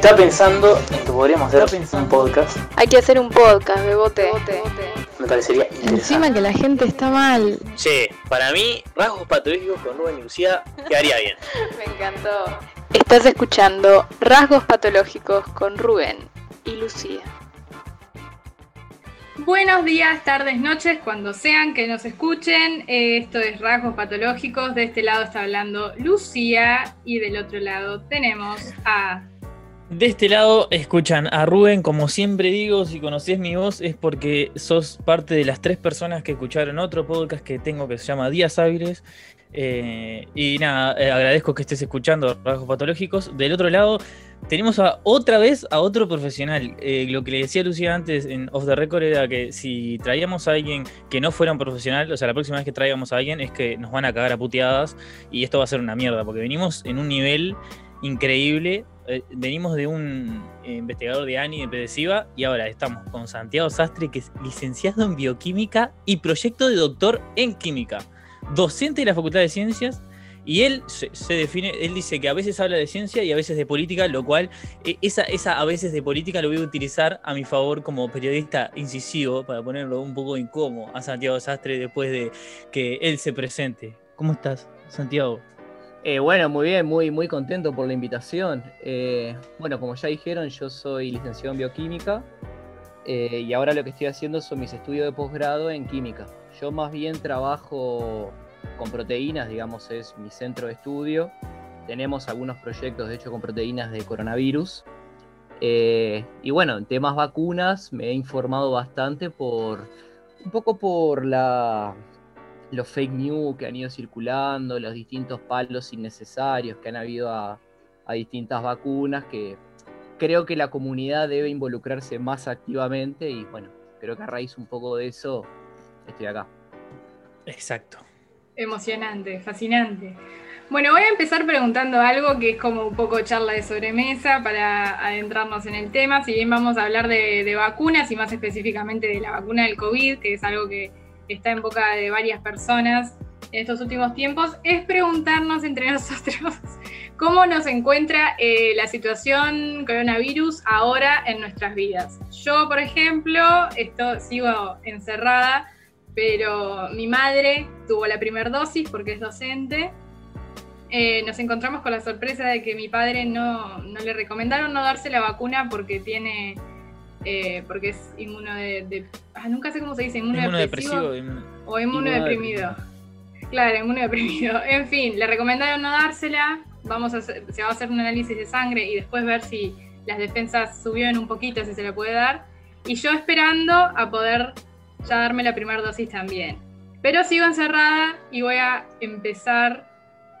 Estaba pensando en que podríamos hacer un podcast. Hay que hacer un podcast, bebote. Me parecería interesante. Encima que la gente está mal. Sí, para mí, rasgos patológicos con Rubén y Lucía quedaría bien. Me encantó. Estás escuchando Rasgos Patológicos con Rubén y Lucía. Buenos días, tardes, noches, cuando sean que nos escuchen. Eh, Esto es Rasgos Patológicos. De este lado está hablando Lucía y del otro lado tenemos a De este lado escuchan a Rubén, como siempre digo, si conocés mi voz es porque sos parte de las tres personas que escucharon otro podcast que tengo que se llama Días Hábiles. Eh, y nada, eh, agradezco que estés escuchando Rasgos Patológicos. Del otro lado tenemos a, otra vez a otro profesional. Eh, lo que le decía Lucía antes en Off the Record era que si traíamos a alguien que no fuera un profesional, o sea, la próxima vez que traigamos a alguien es que nos van a cagar a puteadas y esto va a ser una mierda, porque venimos en un nivel increíble. Eh, venimos de un eh, investigador de ANI de Pedesiva y ahora estamos con Santiago Sastre, que es licenciado en bioquímica y proyecto de doctor en química, docente de la Facultad de Ciencias. Y él se, define, él dice que a veces habla de ciencia y a veces de política, lo cual eh, esa, esa a veces de política lo voy a utilizar a mi favor como periodista incisivo para ponerlo un poco incómodo a Santiago Sastre después de que él se presente. ¿Cómo estás, Santiago? Eh, bueno, muy bien, muy, muy contento por la invitación. Eh, bueno, como ya dijeron, yo soy licenciado en bioquímica eh, y ahora lo que estoy haciendo son mis estudios de posgrado en química. Yo más bien trabajo con proteínas, digamos, es mi centro de estudio. Tenemos algunos proyectos, de hecho, con proteínas de coronavirus. Y bueno, en temas vacunas me he informado bastante por un poco por la, los fake news que han ido circulando, los distintos palos innecesarios que han habido a, a distintas vacunas, que creo que la comunidad debe involucrarse más activamente y bueno, creo que a raíz un poco de eso estoy acá. Exacto. Emocionante, fascinante. Bueno, voy a empezar preguntando algo que es como un poco charla de sobremesa para adentrarnos en el tema. Si bien vamos a hablar de, de vacunas y más específicamente de la vacuna del COVID, que es algo que está en boca de varias personas en estos últimos tiempos, es preguntarnos entre nosotros cómo nos encuentra eh, la situación coronavirus ahora en nuestras vidas. Yo, por ejemplo, esto, sigo encerrada, pero mi madre tuvo la primera dosis porque es docente. Eh, nos encontramos con la sorpresa de que mi padre no, no le recomendaron no darse la vacuna porque tiene eh, porque es inmuno de, de- ah, nunca sé cómo se dice, inmunodepresivo Inmunodepresivo. o inmunodeprimido. Claro, inmunodeprimido. En fin, le recomendaron no dársela. Vamos a hacer- se va a hacer un análisis de sangre y después ver si las defensas subieron un poquito, si se le puede dar. Y yo esperando a poder ya darme la primera dosis también. Pero sigo encerrada y voy a empezar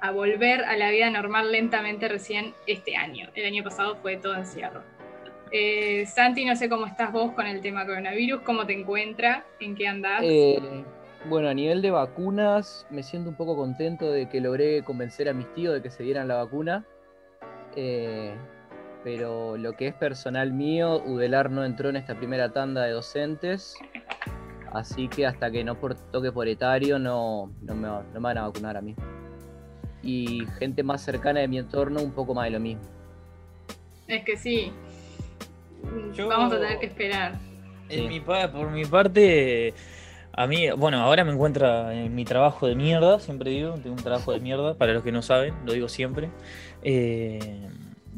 a volver a la vida normal lentamente recién este año. El año pasado fue todo encierro. Eh, Santi, no sé cómo estás vos con el tema coronavirus, cómo te encuentra, en qué andás. Eh, bueno, a nivel de vacunas, me siento un poco contento de que logré convencer a mis tíos de que se dieran la vacuna. Eh, pero lo que es personal mío, Udelar no entró en esta primera tanda de docentes. Así que hasta que no por, toque por etario, no, no, me, no me van a vacunar a mí. Y gente más cercana de mi entorno, un poco más de lo mismo. Es que sí. Yo- Vamos a tener que esperar. En Sí. mi pa- por mi parte, a mí, bueno, ahora me encuentra en mi trabajo de mierda, siempre digo, tengo un trabajo de mierda, para los que no saben, lo digo siempre. Eh,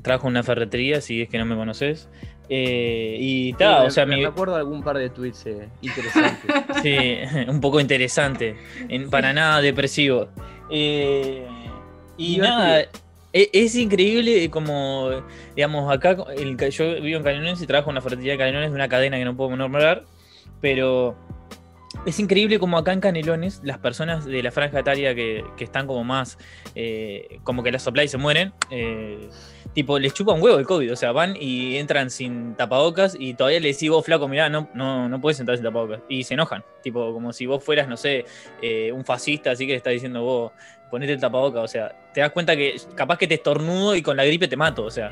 trabajo en una ferretería, si es que no me conoces. Eh, y ta, Sí, me- o sea, me, mi, acuerdo de algún par de tweets eh, interesantes. sí, un poco interesante, en- para nada depresivo. Eh, y Divertido. nada, e- es, increíble como, digamos, acá, yo vivo en Canelones y trabajo en una ferretería de Canelones de una cadena que no puedo nombrar, pero es increíble como acá en Canelones las personas de la franja etaria que, están como más, eh, como que las sopla y se mueren, eh, tipo, les chupa un huevo el COVID, o sea, van y entran sin tapabocas y todavía les decís vos, flaco, mirá, no, no, no puedes entrar sin tapabocas. Y se enojan, tipo, como si vos fueras, no sé, eh, un fascista, así que le está diciendo vos, ponete el tapabocas, o sea, te das cuenta que capaz que te estornudo y con la gripe te mato, o sea,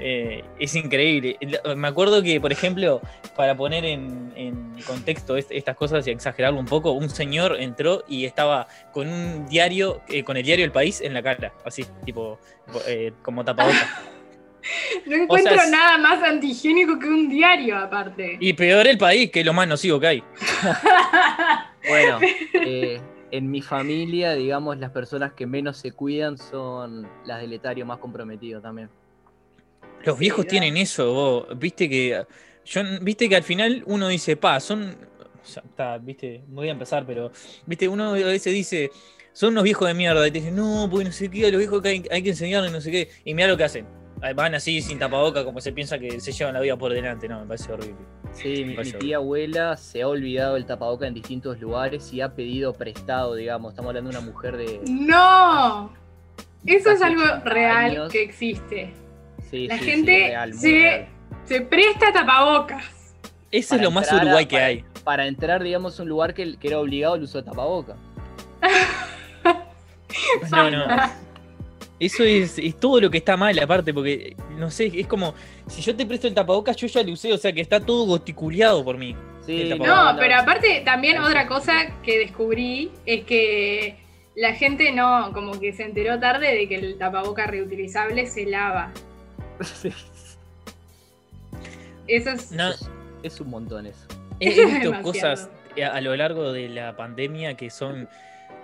eh, es increíble. Me acuerdo que, por ejemplo, para poner en, en contexto est- estas cosas y exagerarlo un poco, un señor entró y estaba con un diario, eh, con el diario El País en la cara, así, tipo, eh, como tapabocas. No encuentro sea, nada más antihigiénico que un diario, aparte. Y peor el país, que es lo más nocivo que hay. Bueno, eh, en mi familia, digamos, las personas que menos se cuidan son las del etario más comprometido también. Los viejos tienen eso, vos. Viste que. Yo, viste que al final uno dice, pa, son. o sea, está, viste, voy a empezar, pero. Viste, uno a veces dice, son unos viejos de mierda. Y te dicen, no, porque no sé qué, a los viejos que hay, hay que enseñarles, no sé qué. Y mira lo que hacen. Van así sin tapaboca, como se piensa que se llevan la vida por delante. No, me parece horrible. Sí, mi, mi tía abuela se ha olvidado el tapaboca en distintos lugares y ha pedido prestado, digamos. Estamos hablando de una mujer de. ¡No! Eso es algo 80 real años. que existe. Sí, La sí, sí, gente real, se- real. Se presta tapabocas. Eso Para es lo más a- Uruguay que para- hay. Para entrar, digamos, a un lugar que, que era obligado el uso de tapaboca. No, no. Eso es, es todo lo que está mal, aparte, porque, no sé, es como, si yo te presto el tapabocas, yo ya lo usé, o sea que está todo gosticuleado por mí. Sí, No, tapabocas. pero aparte también otra cosa que descubrí es que la gente no, como que se enteró tarde de que el tapaboca reutilizable se lava. Sí, Eso es... No, es, es un montón eso. he, visto demasiado. cosas a, a lo largo de la pandemia que son,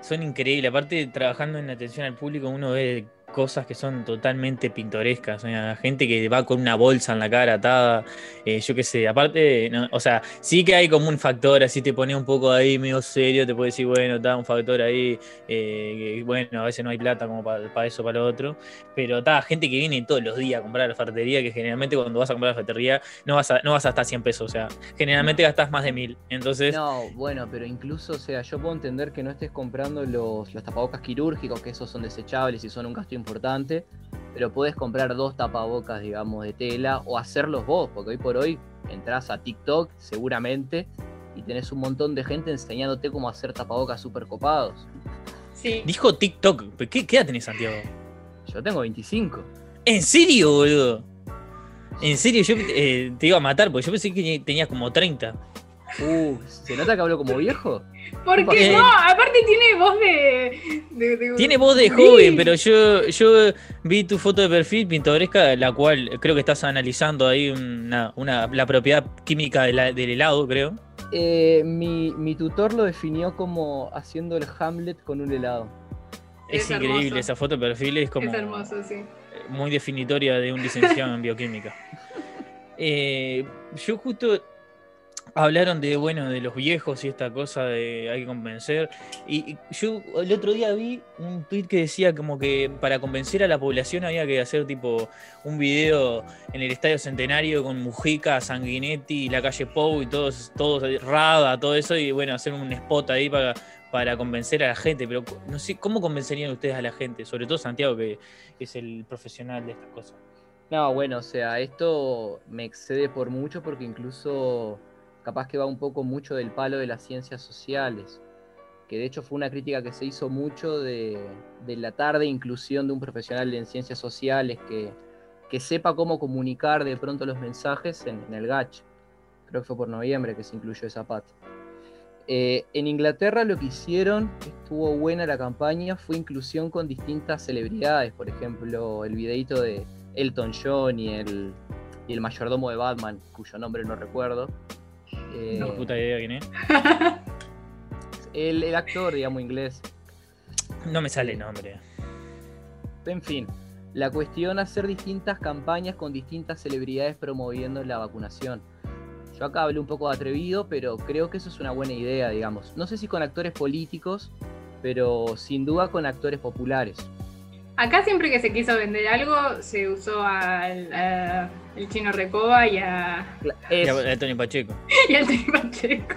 son increíbles. Aparte, trabajando en atención al público, uno ve cosas que son totalmente pintorescas. O gente que va con una bolsa en la cara atada, eh, yo qué sé. Aparte, o sea, sí que hay como un factor, así te pone un poco ahí medio serio, te puede decir, bueno, está un factor ahí, eh, bueno, a veces no hay plata como para eso, para lo otro. Pero está gente que viene todos los días a comprar la ferretería, que generalmente cuando vas a comprar la ferretería no vas a, no vas a gastar 100 pesos. O sea, generalmente gastas más de 1000. Entonces, No, bueno, pero incluso, o sea, yo puedo entender que no estés comprando los, los tapabocas quirúrgicos, que esos son desechables y son un gasto importante, pero puedes comprar dos tapabocas, digamos, de tela o hacerlos vos, porque hoy por hoy entras a TikTok seguramente y tenés un montón de gente enseñándote cómo hacer tapabocas súper copados. Sí. dijo TikTok. ¿Qué, ¿Qué edad tenés, Santiago? Yo tengo 25. ¿En serio, boludo? En serio, yo eh, te iba a matar porque yo pensé que tenías como 30. Uh, ¿se nota que hablo como viejo? Porque Eh, no, aparte tiene voz de... de- de- Tiene voz de Sí. joven, pero yo, yo vi tu foto de perfil pintoresca, la cual creo que estás analizando ahí una, una- la propiedad química de la- del helado, creo. Eh, mi, mi tutor lo definió como haciendo el Hamlet con un helado. Es, Es increíble, hermoso. esa foto de perfil es como Es hermoso, sí. muy definitoria de un licenciado en bioquímica. Eh, yo justo hablaron de bueno de los viejos y esta cosa de hay que convencer. Y yo el otro día vi un tweet que decía como que para convencer a la población había que hacer tipo un video en el Estadio Centenario con Mujica, Sanguinetti, la calle Pou y todos, todos Rada, todo eso, y bueno, hacer un spot ahí para, para convencer a la gente. Pero no sé, ¿cómo convencerían ustedes a la gente? Sobre todo Santiago, que es el profesional de estas cosas. No, bueno, o sea, esto me excede por mucho porque incluso capaz que va un poco mucho del palo de las ciencias sociales, que de hecho fue una crítica que se hizo mucho de, la tarde inclusión de un profesional en ciencias sociales que, sepa cómo comunicar de pronto los mensajes en, el GACH. Creo que fue por noviembre que se incluyó esa parte. Eh, en Inglaterra lo que hicieron, estuvo buena la campaña, fue inclusión con distintas celebridades, por ejemplo, el videito de Elton John y el mayordomo de Batman, cuyo nombre no recuerdo. Eh, No puta idea quién es. el, el actor, digamos, inglés. No me sale el nombre. En fin, la cuestión hacer distintas campañas con distintas celebridades promoviendo la vacunación. Yo acá hablé un poco de atrevido, pero creo que eso es una buena idea, digamos. No sé si con actores políticos, pero sin duda con actores populares. Acá siempre que se quiso vender algo, se usó al a- el chino Recoba y a, Y a- a Tony Pacheco. y al Tony Pacheco.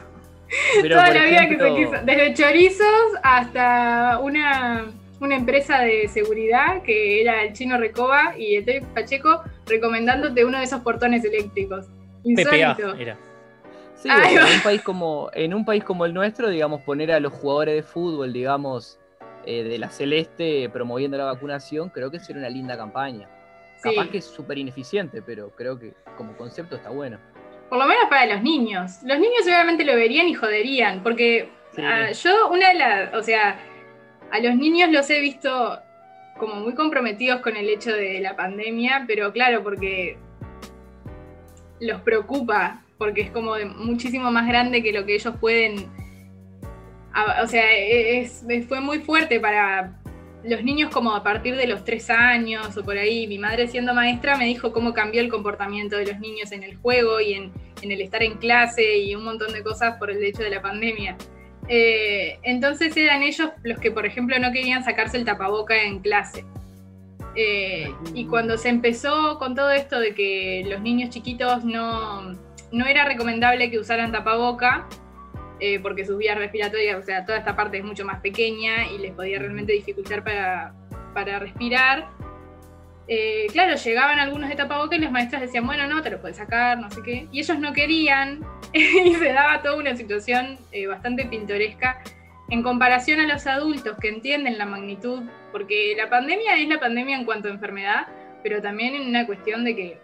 pero, Toda la vida que se quiso. Desde chorizos hasta una, una empresa de seguridad que era el chino Recoba y el Tony Pacheco recomendándote uno de esos portones eléctricos. PPA Insólito. era. Sí, en un país como en un país como el nuestro, digamos, poner a los jugadores de fútbol, digamos, eh, de la celeste promoviendo la vacunación, creo que sería una linda campaña. Sí. Capaz que es súper ineficiente, pero creo que como concepto está bueno. Por lo menos para los niños. Los niños obviamente lo verían y joderían, porque Sí. ah, yo una de las, o sea, a los niños los he visto como muy comprometidos con el hecho de la pandemia, pero claro, porque los preocupa, porque es como muchísimo más grande que lo que ellos pueden. O sea, es, fue muy fuerte para los niños como a partir de los tres años o por ahí. Mi madre siendo maestra me dijo cómo cambió el comportamiento de los niños en el juego y en, en el estar en clase y un montón de cosas por el hecho de la pandemia. Eh, entonces eran ellos los que, por ejemplo, no querían sacarse el tapaboca en clase. Eh, y cuando se empezó con todo esto de que los niños chiquitos no, no era recomendable que usaran tapaboca, eh, porque sus vías respiratorias, o sea, toda esta parte es mucho más pequeña y les podía realmente dificultar para, para respirar. Eh, claro, llegaban algunos de tapabocas y las maestras decían, bueno, no, te lo puedes sacar, no sé qué. Y ellos no querían y se daba toda una situación bastante pintoresca en comparación a los adultos que entienden la magnitud, porque la pandemia es la pandemia en cuanto a enfermedad, pero también en una cuestión de que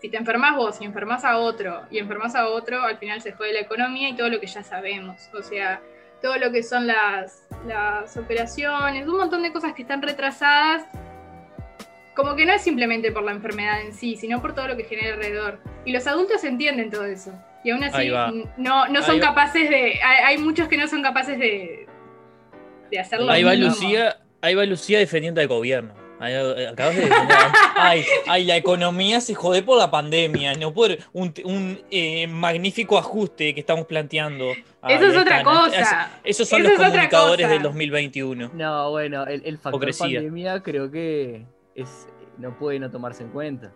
si te enfermas vos y enfermas a otro y enfermas a otro, al final se jode la economía y todo lo que ya sabemos. O sea, todo lo que son las, las operaciones, un montón de cosas que están retrasadas, como que no es simplemente por la enfermedad en sí, sino por todo lo que genera alrededor. Y los adultos entienden todo eso. Y aún así no, no son capaces de. Hay, muchos que no son capaces de, de hacerlo. Ahí va, Lucía, ahí va Lucía defendiendo al gobierno. Eh, acabas de ay, ay, la economía se jode por la pandemia, no por un, un eh, magnífico ajuste que estamos planteando. Eso es otra cosa. esos son los comunicadores del 2021. No, bueno, el, el factor pandemia creo que es, no puede no tomarse en cuenta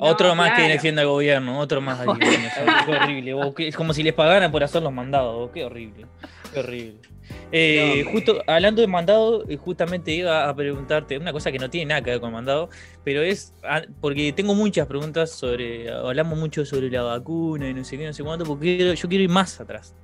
otro más que defienda al gobierno, otro más. qué horrible. es como si les pagaran por hacer los mandados. Qué horrible. Qué horrible. Eh, justo hablando de mandado, eh, justamente iba a preguntarte una cosa que no tiene nada que ver con mandado, pero es ah, porque tengo muchas preguntas sobre, hablamos mucho sobre la vacuna y no sé qué, no sé cuánto, porque yo quiero ir más atrás.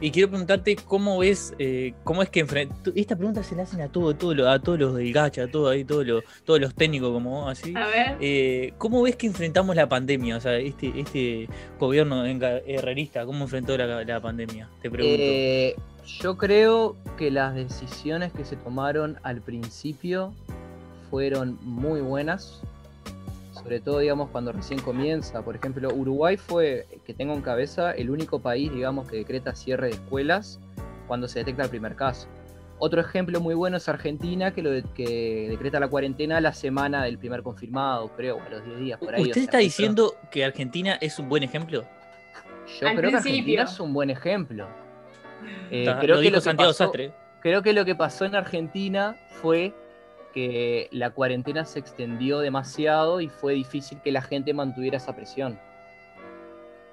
Y quiero preguntarte cómo ves, eh, cómo es que esta pregunta se la hacen a todo, todo a todos los del gacha, a todo ahí, todos los, todos los técnicos como vos, así. A ver. Eh, ¿Cómo ves que enfrentamos la pandemia? O sea, este, este gobierno herrerista, ¿cómo enfrentó la, pandemia? Te pregunto. Eh, yo creo que las decisiones que se tomaron al principio fueron muy buenas sobre todo, digamos, cuando recién comienza. Por ejemplo, Uruguay fue, que tengo en cabeza, el único país, digamos, que decreta cierre de escuelas cuando se detecta el primer caso. Otro ejemplo muy bueno es Argentina, que, lo que decreta la cuarentena la semana del primer confirmado, creo, a los 10 días. Por ahí, ¿Usted está diciendo que Argentina es un buen ejemplo? Yo creo que Argentina es un buen ejemplo. Eh, creo que lo Santiago Sastre. Creo que lo que pasó en Argentina fue que la cuarentena se extendió demasiado y fue difícil que la gente mantuviera esa presión.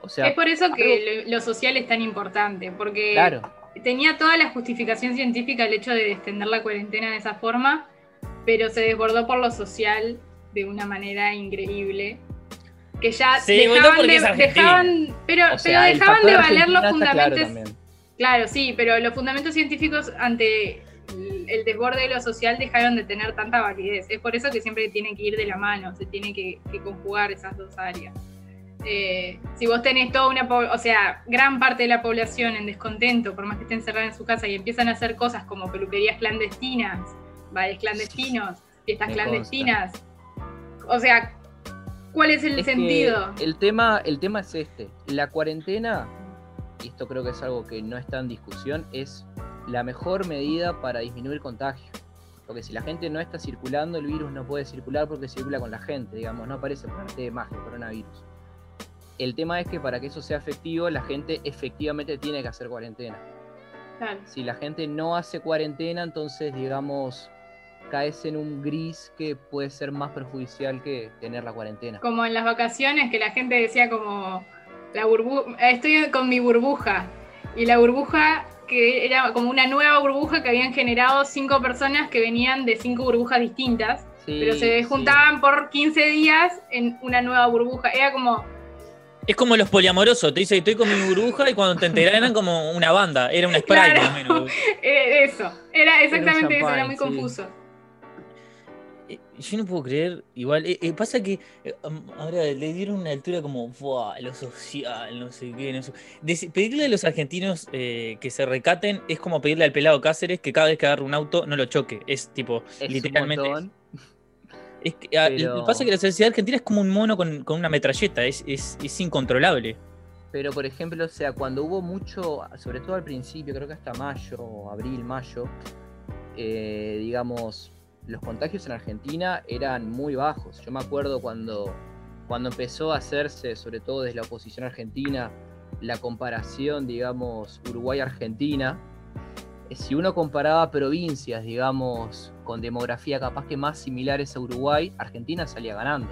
O sea, es por eso que lo, social es tan importante, porque tenía toda la justificación científica el hecho de extender la cuarentena de esa forma, pero se desbordó por lo social de una manera increíble. Que ya dejaban, de, dejaban, pero, pero dejaban de valer los fundamentos. Claro, sí, pero los fundamentos científicos ante el desborde de lo social dejaron de tener tanta validez. Es por eso que siempre tiene que ir de la mano, se tiene que, conjugar esas dos áreas. Eh, si vos tenés toda una, o sea, gran parte de la población en descontento, por más que estén encerrada en su casa y empiezan a hacer cosas como peluquerías clandestinas, bares clandestinos, fiestas clandestinas, o sea, ¿cuál es el sentido? El tema, el tema es este, la cuarentena, y esto creo que es algo que no está en discusión, es la mejor medida para disminuir contagio. Porque si la gente no está circulando, el virus no puede circular porque circula con la gente, digamos, no aparece por arte de magia, coronavirus. El tema es que para que eso sea efectivo, la gente efectivamente tiene que hacer cuarentena. Si la gente no hace cuarentena, entonces, digamos, caes en un gris que puede ser más perjudicial que tener la cuarentena. Como en las vacaciones, que la gente decía como, la estoy con mi burbuja, y la burbuja que era como una nueva burbuja que habían generado cinco personas que venían de cinco burbujas distintas, pero se juntaban por 15 días en una nueva burbuja. Era como... Es como los poliamorosos, te dice estoy con mi burbuja y cuando te enteras eran como una banda, era un spray más o menos. Eso, era exactamente eso, era muy confuso. Eh, yo no puedo creer, igual, eh, eh, pasa que ahora le dieron una altura como, "Buah, lo social, no sé qué, no sé". Pedirle a los argentinos que se recaten es como pedirle al pelado Cáceres que cada vez que agarre un auto no lo choque, es tipo, Es literalmente. un. Es que, ah, Pero- Pasa que la sociedad argentina es como un mono con, con una metralleta, es, es, es incontrolable. Pero, por ejemplo, o sea, cuando hubo mucho, sobre todo al principio, creo que hasta mayo, abril, mayo, eh, digamos, los contagios en Argentina eran muy bajos. Yo me acuerdo cuando, cuando empezó a hacerse, sobre todo desde la oposición argentina, la comparación, digamos, Uruguay-Argentina, eh, si uno comparaba provincias, digamos, con demografía capaz que más similares a Uruguay, Argentina salía ganando.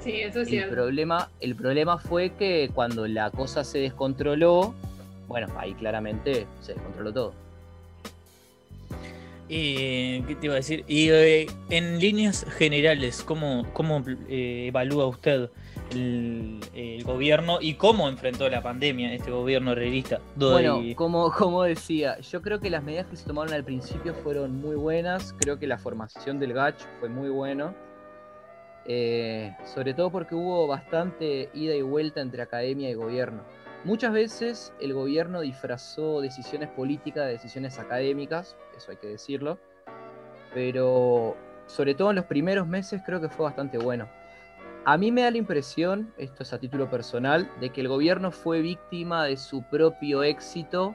Sí, eso es El cierto. problema, el problema fue que cuando la cosa se descontroló, bueno, ahí claramente se descontroló todo. Eh, ¿Qué te iba a decir? Y eh, en líneas generales, ¿cómo, cómo eh, evalúa usted el, gobierno y cómo enfrentó la pandemia este gobierno realista? Bueno, como, como decía, yo creo que las medidas que se tomaron al principio fueron muy buenas, creo que la formación del GACH fue muy bueno, eh, sobre todo porque hubo bastante ida y vuelta entre academia y gobierno. Muchas veces el gobierno disfrazó decisiones políticas de decisiones académicas, eso hay que decirlo, pero sobre todo en los primeros meses creo que fue bastante bueno. A mí me da la impresión, esto es a título personal, de que el gobierno fue víctima de su propio éxito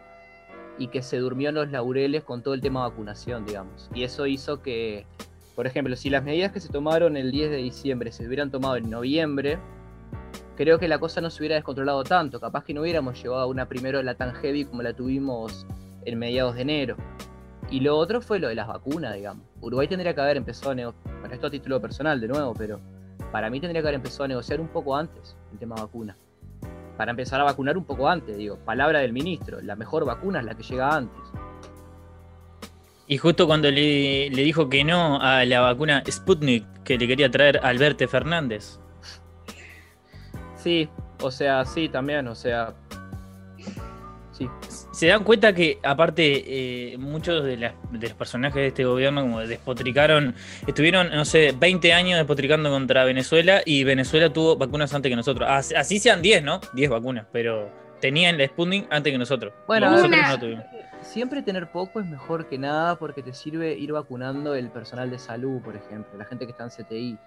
y que se durmió en los laureles con todo el tema de vacunación, digamos. Y eso hizo que, por ejemplo, si las medidas que se tomaron el 10 de diciembre se hubieran tomado en noviembre, creo que la cosa no se hubiera descontrolado tanto. Capaz que no hubiéramos llevado a una primera ola tan heavy como la tuvimos en mediados de enero. Y lo otro fue lo de las vacunas, digamos. Uruguay tendría que haber empezado a negociar, bueno, esto a título personal de nuevo, pero para mí tendría que haber empezado a negociar un poco antes el tema vacuna. Para empezar a vacunar un poco antes, digo, palabra del ministro, la mejor vacuna es la que llega antes. Y justo cuando le, le dijo que no a la vacuna Sputnik que le quería traer Alberto Fernández. Sí, o sea, sí, también, o sea. Sí. Se dan cuenta que, aparte, eh, muchos de, las- de los personajes de este gobierno, como despotricaron, estuvieron, no sé, 20 años despotricando contra Venezuela y Venezuela tuvo vacunas antes que nosotros. As- Así sean 10, ¿no? 10 vacunas, pero tenían la Sputnik antes que nosotros. Bueno, nosotros una- no tuvimos. Siempre tener poco es mejor que nada porque te sirve ir vacunando el personal de salud, por ejemplo, la gente que está en CTI.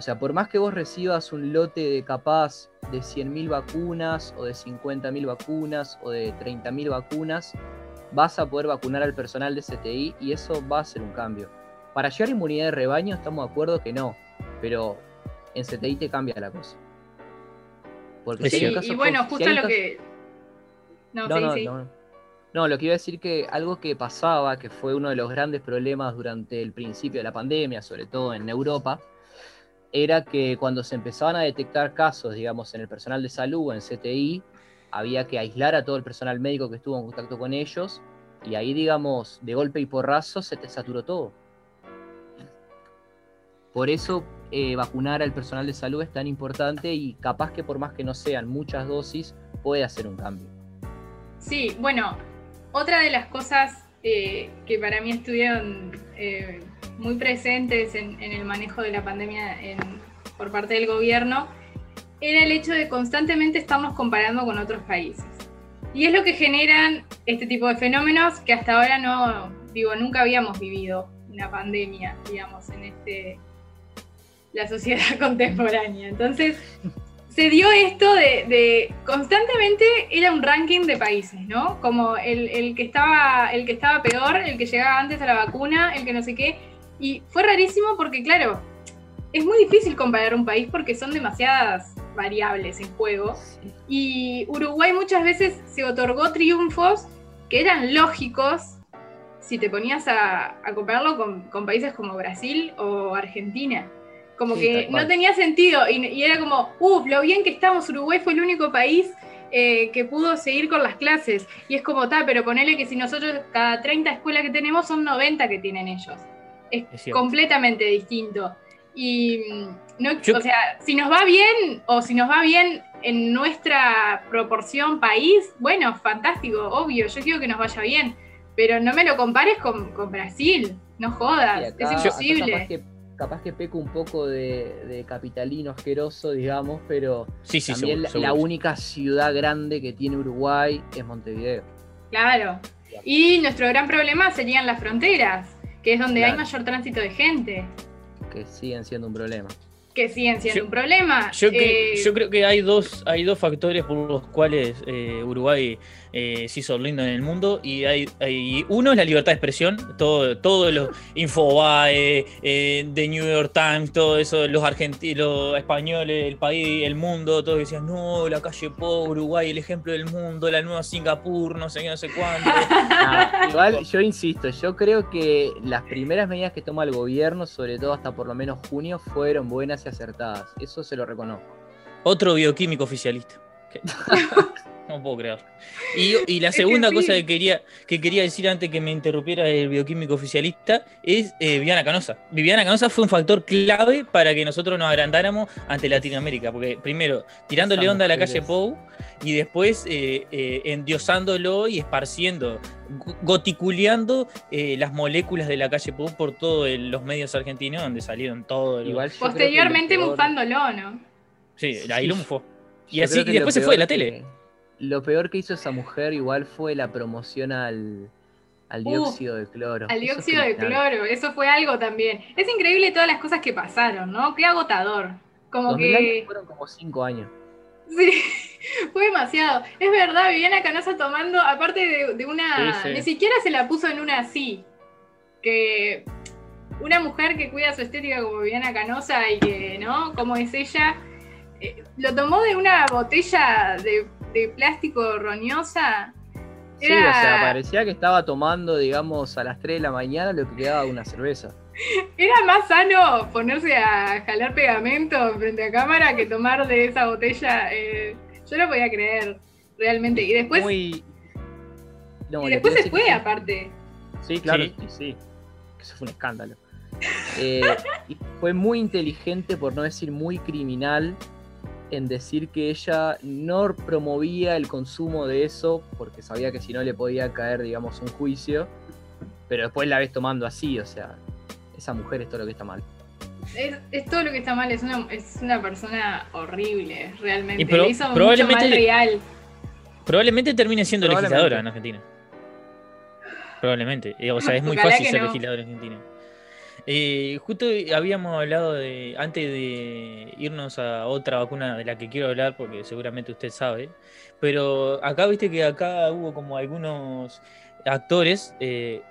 O sea, por más que vos recibas un lote de capaz de 100.000 vacunas o de 50.000 vacunas o de 30.000 vacunas, vas a poder vacunar al personal de CTI y eso va a ser un cambio. Para llegar a inmunidad de rebaño estamos de acuerdo que no, pero en CTI te cambia la cosa. Porque si cierto. Y, caso bueno, si justo lo caso- que. No, no, sí, no, sí. no. No, lo que iba a decir que algo que pasaba, que fue uno de los grandes problemas durante el principio de la pandemia, sobre todo en Europa, era que cuando se empezaban a detectar casos, digamos, en el personal de salud o en CTI, había que aislar a todo el personal médico que estuvo en contacto con ellos, y ahí, digamos, de golpe y porrazo se te saturó todo. Por eso eh, vacunar al personal de salud es tan importante y capaz que por más que no sean muchas dosis, puede hacer un cambio. Sí, bueno, otra de las cosas eh, que para mí estuvieron eh, muy presentes en, en el manejo de la pandemia en- por parte del gobierno era el hecho de constantemente estarnos comparando con otros países. Y es lo que generan este tipo de fenómenos que hasta ahora no, digo, nunca habíamos vivido una pandemia, digamos, en este la sociedad contemporánea. Entonces, se dio esto de, de- constantemente era un ranking de países, ¿no? Como el, el que estaba, el que estaba peor, el que llegaba antes a la vacuna, el que no sé qué. Y fue rarísimo porque, claro, es muy difícil comparar un país porque son demasiadas variables en juego. Y Uruguay muchas veces se otorgó triunfos que eran lógicos si te ponías a, a compararlo con, con países como Brasil o Argentina. Como Sí, que tal no tenía sentido y, y era como, uff, lo bien que estamos, Uruguay fue el único país eh, que pudo seguir con las clases. Y es como, ta, pero ponele que si nosotros cada 30 escuelas que tenemos son 90 que tienen ellos. Es, completamente distinto. Y mm, no, Yo- o sea, si nos va bien o si nos va bien en nuestra proporción país, bueno, fantástico, obvio, yo quiero que nos vaya bien, pero no me lo compares con, con Brasil. No jodas, acá- es imposible. Capaz que, capaz que peco un poco de, de capitalino asqueroso, digamos, pero Sí, sí, también seguro, la, seguro. la única ciudad grande que tiene Uruguay es Montevideo. Claro. Y nuestro gran problema serían las fronteras, que es donde hay mayor tránsito de gente, que siguen siendo un problema. que siguen siendo Yo- un problema. Yo, Eh, yo creo que hay dos, hay dos factores por los cuales eh, Uruguay eh, se hizo lindo en el mundo y hay, hay- uno es la libertad de expresión, todo, todos los Infobae, eh, The New York Times, todo eso, los argentinos, los españoles, el país, el mundo, todos decían, no, la calle Po, Uruguay, el ejemplo del mundo, la nueva Singapur, no sé qué, no sé cuánto. Ah, igual yo insisto, yo creo que las primeras medidas que toma el gobierno, sobre todo hasta por lo menos junio, fueron buenas y acertadas. Eso se lo reconozco. Otro bioquímico oficialista. No puedo creer. Y, y la Es que segunda sí. cosa que quería, que quería decir antes que me interrumpiera el bioquímico oficialista es eh, Viviana Canosa. Viviana Canosa fue un factor clave para que nosotros nos agrandáramos ante Latinoamérica. Porque primero, tirándole onda a la calle Pou y después eh, eh, endiosándolo y esparciendo, go- goticuleando eh, las moléculas de la calle Pou por todos los medios argentinos donde salieron todos. los- Igual posteriormente lo peor- mufándolo, ¿no? Sí, ahí lo mufó. Y así y después se fue de la tele. Lo peor que hizo esa mujer igual fue la promoción al, al Uh, dióxido de cloro. Al Eso dióxido de cloro, eso fue algo también. Es increíble todas las cosas que pasaron, ¿no? Qué agotador. Como 2000 años que. fueron como 5 años. Sí, fue demasiado. Es verdad, Viviana Canosa tomando, aparte de, de una. Sí, sí. Ni siquiera se la puso en una así. Que una mujer que cuida su estética como Viviana Canosa y que, ¿no? Como es ella, eh, lo tomó de una botella de, de plástico roñosa. Sí, o sea, parecía que estaba tomando, digamos, a las 3 de la mañana lo que quedaba de una cerveza. Era más sano ponerse a jalar pegamento frente a cámara que tomar de esa botella. eh, yo no podía creer, realmente. Y después, Muy... No, y después se fue, aparte. Sí, claro, Sí. sí, sí. Eso fue un escándalo. Eh, y fue muy inteligente, por no decir muy criminal, en decir que ella no promovía el consumo de eso, porque sabía que si no le podía caer, digamos, un juicio. Pero después la ves tomando así, o sea, esa mujer es todo lo que está mal. Es, es todo lo que está mal, es una, es una persona horrible, realmente. Y pro- Le hizo mucho probablemente mal le- real. Probablemente termine siendo Probablemente. legisladora en Argentina. Probablemente. O sea, es muy Ojalá fácil ser no. legisladora en Argentina. Eh, justo habíamos hablado de, antes de irnos a otra vacuna de la que quiero hablar, porque seguramente usted sabe, pero acá viste que acá hubo como algunos actores, eh,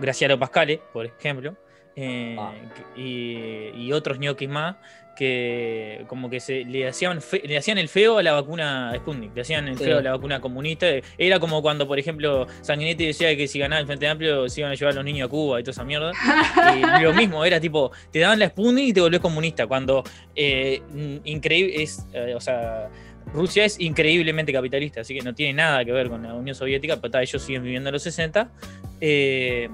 Graciano Pascale, por ejemplo, eh, Ah. y otros ñoquis más, que como que se le hacían fe- le hacían el feo a la vacuna Sputnik, le hacían el Sí. feo a la vacuna comunista. Era como cuando, por ejemplo, Sanguinetti decía que si ganaba el Frente Amplio se iban a llevar a los niños a Cuba y toda esa mierda. Y lo mismo, era tipo, te daban la Sputnik y te volvés comunista. Cuando eh, increíble es, eh, o sea, Rusia es increíblemente capitalista, así que no tiene nada que ver con la Unión Soviética, pero ta, ellos siguen viviendo en los 60. Eh,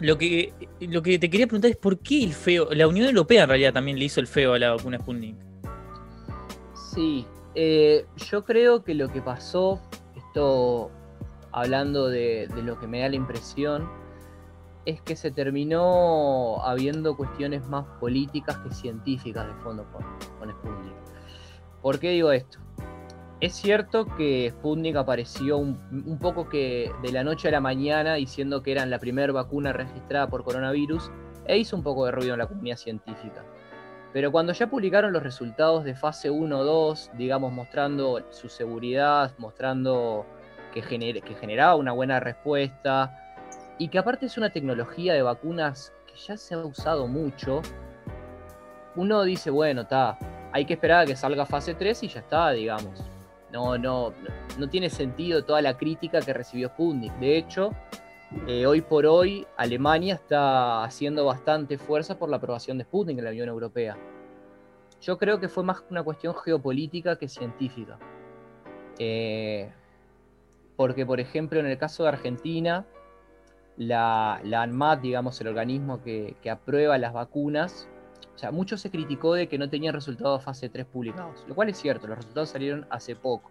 lo que, lo que te quería preguntar es por qué el feo, la Unión Europea en realidad también le hizo el feo a la vacuna Sputnik. Sí, eh, yo creo que lo que pasó, esto hablando de, de lo que me da la impresión, es que se terminó habiendo cuestiones más políticas que científicas de fondo con, con Sputnik. ¿Por qué digo esto? Es cierto que Sputnik apareció un, poco que de la noche a la mañana diciendo que eran la primera vacuna registrada por coronavirus e hizo un poco de ruido en la comunidad científica. Pero cuando ya publicaron los resultados de fase 1 o 2, digamos, mostrando su seguridad, mostrando que, gener- que generaba una buena respuesta, y que aparte es una tecnología de vacunas que ya se ha usado mucho, uno dice, bueno, está, hay que esperar a que salga fase 3 y ya está, digamos. No, no, no tiene sentido toda la crítica que recibió Sputnik. De hecho, eh, hoy por hoy Alemania está haciendo bastante fuerza por la aprobación de Sputnik en la Unión Europea. Yo creo que fue más una cuestión geopolítica que científica. Eh, porque, por ejemplo, en el caso de Argentina, la, la ANMAT, digamos, el organismo que, que aprueba las vacunas, o sea, mucho se criticó de que no tenían resultados fase 3 publicados, lo cual es cierto, los resultados salieron hace poco.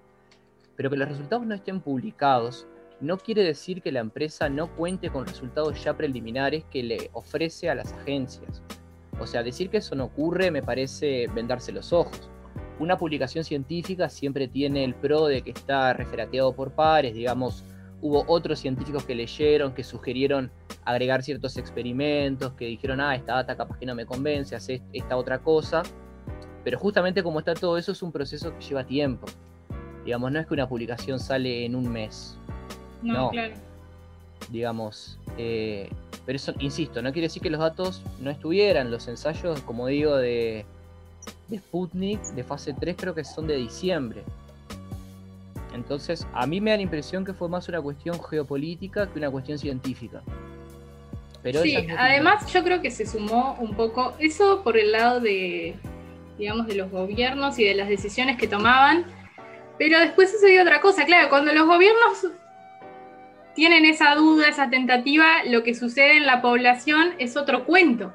Pero que los resultados no estén publicados no quiere decir que la empresa no cuente con resultados ya preliminares que le ofrece a las agencias. O sea, decir que eso no ocurre me parece vendarse los ojos. Una publicación científica siempre tiene el pro de que está referateado por pares, digamos, hubo otros científicos que leyeron, que sugirieron agregar ciertos experimentos, que dijeron, ah, esta data capaz que no me convence, hace esta otra cosa. Pero justamente como está todo eso, es un proceso que lleva tiempo. Digamos, no es que una publicación sale en un mes. No, claro. Digamos, eh, pero eso, insisto, no quiere decir que los datos no estuvieran. Los ensayos, como digo, de, de Sputnik, de fase 3, creo que son de diciembre. Entonces, a mí me da la impresión que fue más una cuestión geopolítica que una cuestión científica. Pero sí, además yo creo que se sumó un poco eso por el lado de, digamos, de los gobiernos y de las decisiones que tomaban. Pero después sucedió otra cosa, claro, cuando los gobiernos tienen esa duda, esa tentativa, lo que sucede en la población es otro cuento.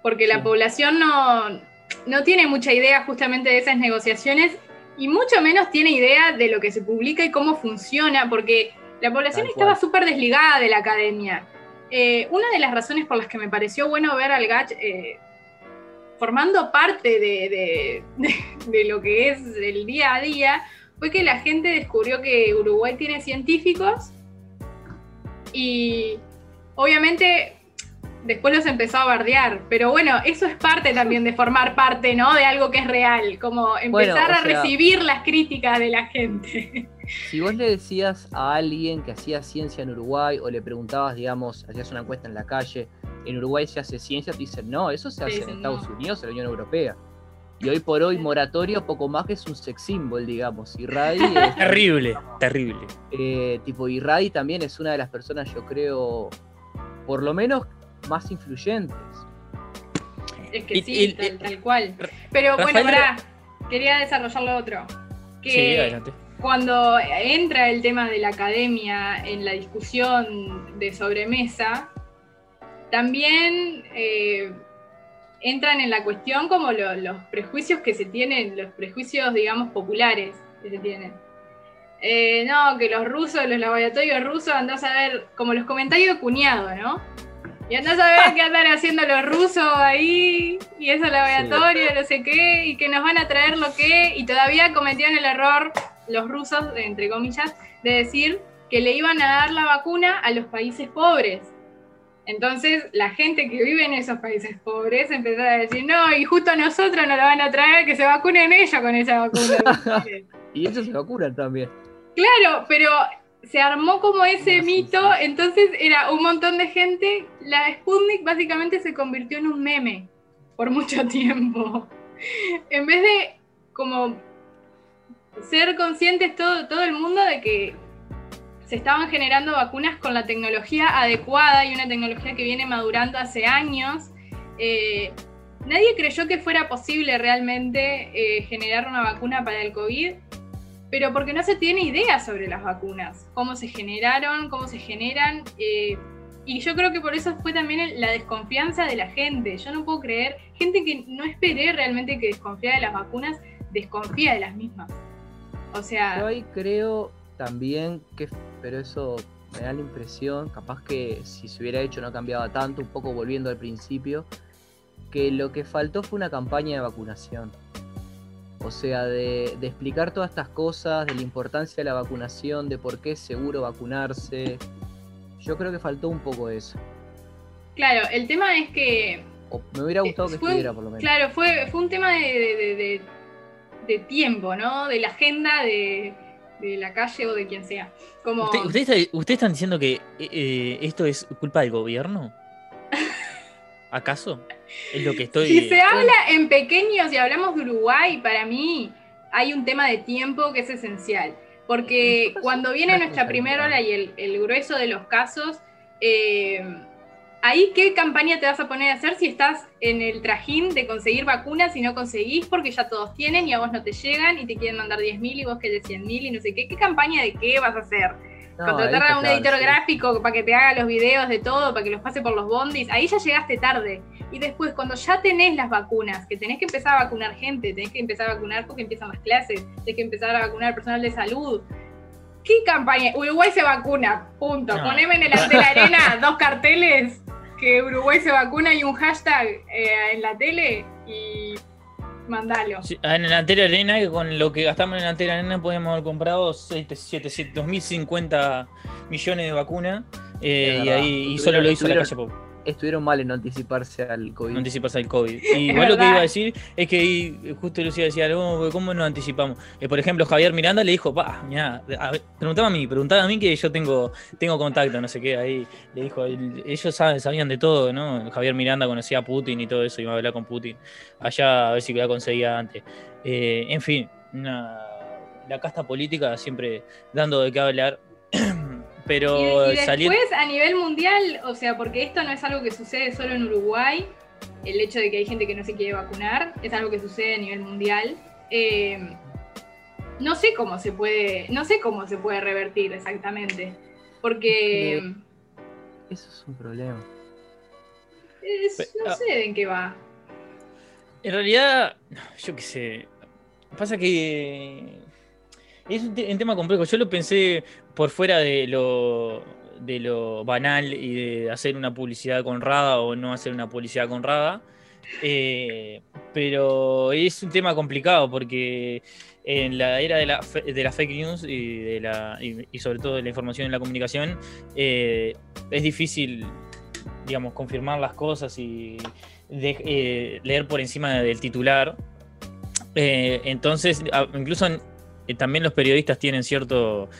Porque la población no, no tiene mucha idea justamente de esas negociaciones y mucho menos tiene idea de lo que se publica y cómo funciona, porque la población estaba súper desligada de la academia. Eh, una de las razones por las que me pareció bueno ver al GACH eh, formando parte de, de, lo que es el día a día fue que la gente descubrió que Uruguay tiene científicos y obviamente después los empezó a bardear. Pero bueno, eso es parte también de formar parte, ¿no? De algo que es real, como empezar a recibir las críticas de la gente. Si vos le decías a alguien que hacía ciencia en Uruguay o le preguntabas, digamos, hacías una encuesta en la calle, en Uruguay se hace ciencia, te dicen, no, eso se hace en Estados Unidos, en la Unión Europea. Y hoy por hoy, moratorio poco más que es un sex symbol, digamos. Y es, terrible, terrible. Eh, tipo, y Ray también es una de las personas, yo creo, por lo menos más influyentes. Es que sí, tal, cual. Pero bueno, para quería desarrollar lo otro. Que sí, adelante. Cuando entra el tema de la academia en la discusión de sobremesa, también eh, entran en la cuestión como los prejuicios que se tienen, los prejuicios, digamos, populares que se tienen. Eh, no, que los rusos, los laboratorios rusos, andás a ver, como los comentarios de cuñado, ¿no? Y andás a ver qué andan haciendo los rusos ahí, y eso laboratorio, no sé qué, y que nos van a traer lo que, y todavía cometieron el error, los rusos, entre comillas, de decir que le iban a dar la vacuna a los países pobres. Entonces, la gente que vive en esos países pobres empezó a decir, no, y justo a nosotros nos la van a traer, que se vacunen ellos con esa vacuna. y ellos se vacunan también. Claro, pero se armó como ese mito, entonces era un montón de gente. La Sputnik básicamente se convirtió en un meme por mucho tiempo. en vez de como ser conscientes todo, todo el mundo de que se estaban generando vacunas con la tecnología adecuada y una tecnología que viene madurando hace años. Eh, nadie creyó que fuera posible realmente eh, generar una vacuna para el COVID pero porque no se tiene idea sobre las vacunas, cómo se generaron, cómo se generan. Eh, y yo creo que por eso fue también la desconfianza de la gente. Yo no puedo creer, gente que no esperé realmente que desconfía de las vacunas, desconfía de las mismas. O sea... Yo ahí creo también que, pero eso me da la impresión, capaz que si se hubiera hecho no cambiaba tanto, un poco volviendo al principio, que lo que faltó fue una campaña de vacunación. O sea, de, explicar todas estas cosas, de la importancia de la vacunación, de por qué es seguro vacunarse. Yo creo que faltó un poco eso. Claro, el tema es que... me hubiera gustado que estuviera por lo menos. Claro, fue, fue un tema de, tiempo, ¿no? De la agenda de, la calle o de quien sea. Como... ¿Ustedes están diciendo que eh, eh, esto es culpa del gobierno? ¿Acaso? Es lo que estoy. Si se habla en pequeños y hablamos de Uruguay, para mí hay un tema de tiempo que es esencial. Porque cuando viene nuestra primera ola y el, grueso de los casos, eh, ahí qué campaña te vas a poner a hacer si estás en el trajín de conseguir vacunas y no conseguís porque ya todos tienen y a vos no te llegan y te quieren mandar 10.000 y vos querés 100.000 y no sé qué. ¿Qué campaña de qué vas a hacer? contratar a un editor gráfico para que te haga los videos de todo, para que los pase por los bondis, ahí ya llegaste tarde. Y después, cuando ya tenés las vacunas, que tenés que empezar a vacunar gente, tenés que empezar a vacunar porque empiezan las clases, tenés que empezar a vacunar personal de salud, ¿Qué campaña? Uruguay se vacuna, punto. No. Poneme en el ante la arena dos carteles que Uruguay se vacuna y un hashtag eh, en la tele y mandalo. Sí, En el anterior arena, que con lo que gastamos en el anterior arena, podemos haber comprado 2.050 millones de vacunas. eh, y ahí y solo lo hizo la calle Pop. Estuvieron mal en no anticiparse al COVID. No anticiparse al COVID. Y igual lo que iba a decir es que justo Lucía decía, "No, ¿cómo nos anticipamos? Eh, por ejemplo, Javier Miranda le dijo, pa, mirá, a preguntaba a mí, preguntaba a mí que yo tengo, tengo contacto, no sé qué, ahí le dijo, "El- ellos saben, sabían de todo, ¿no? Javier Miranda conocía a Putin y todo eso, iba a hablar con Putin. Allá a ver si la conseguía antes. Eh, en fin, una- la casta política siempre dando de qué hablar. Pero Y, y salir. después a nivel mundial, o sea, porque esto no es algo que sucede solo en Uruguay, el hecho de que hay gente que no se quiere vacunar, es algo que sucede a nivel mundial. Eh, no sé cómo se puede, no sé cómo se puede revertir exactamente, porque Eso es un problema. es- no ah. sé en qué va. En realidad, yo qué sé. Pasa que es un, te- un tema complejo. Yo lo pensé por fuera de lo, de lo banal y de hacer una publicidad con Rada o no hacer una publicidad con Rada. Eh, pero es un tema complicado porque en la era de la, de la fake news y, de la, y, y sobre todo de la información en la comunicación, eh, es difícil, digamos, confirmar las cosas y eh, leer por encima del titular. Eh, entonces, incluso también los periodistas tienen cierto...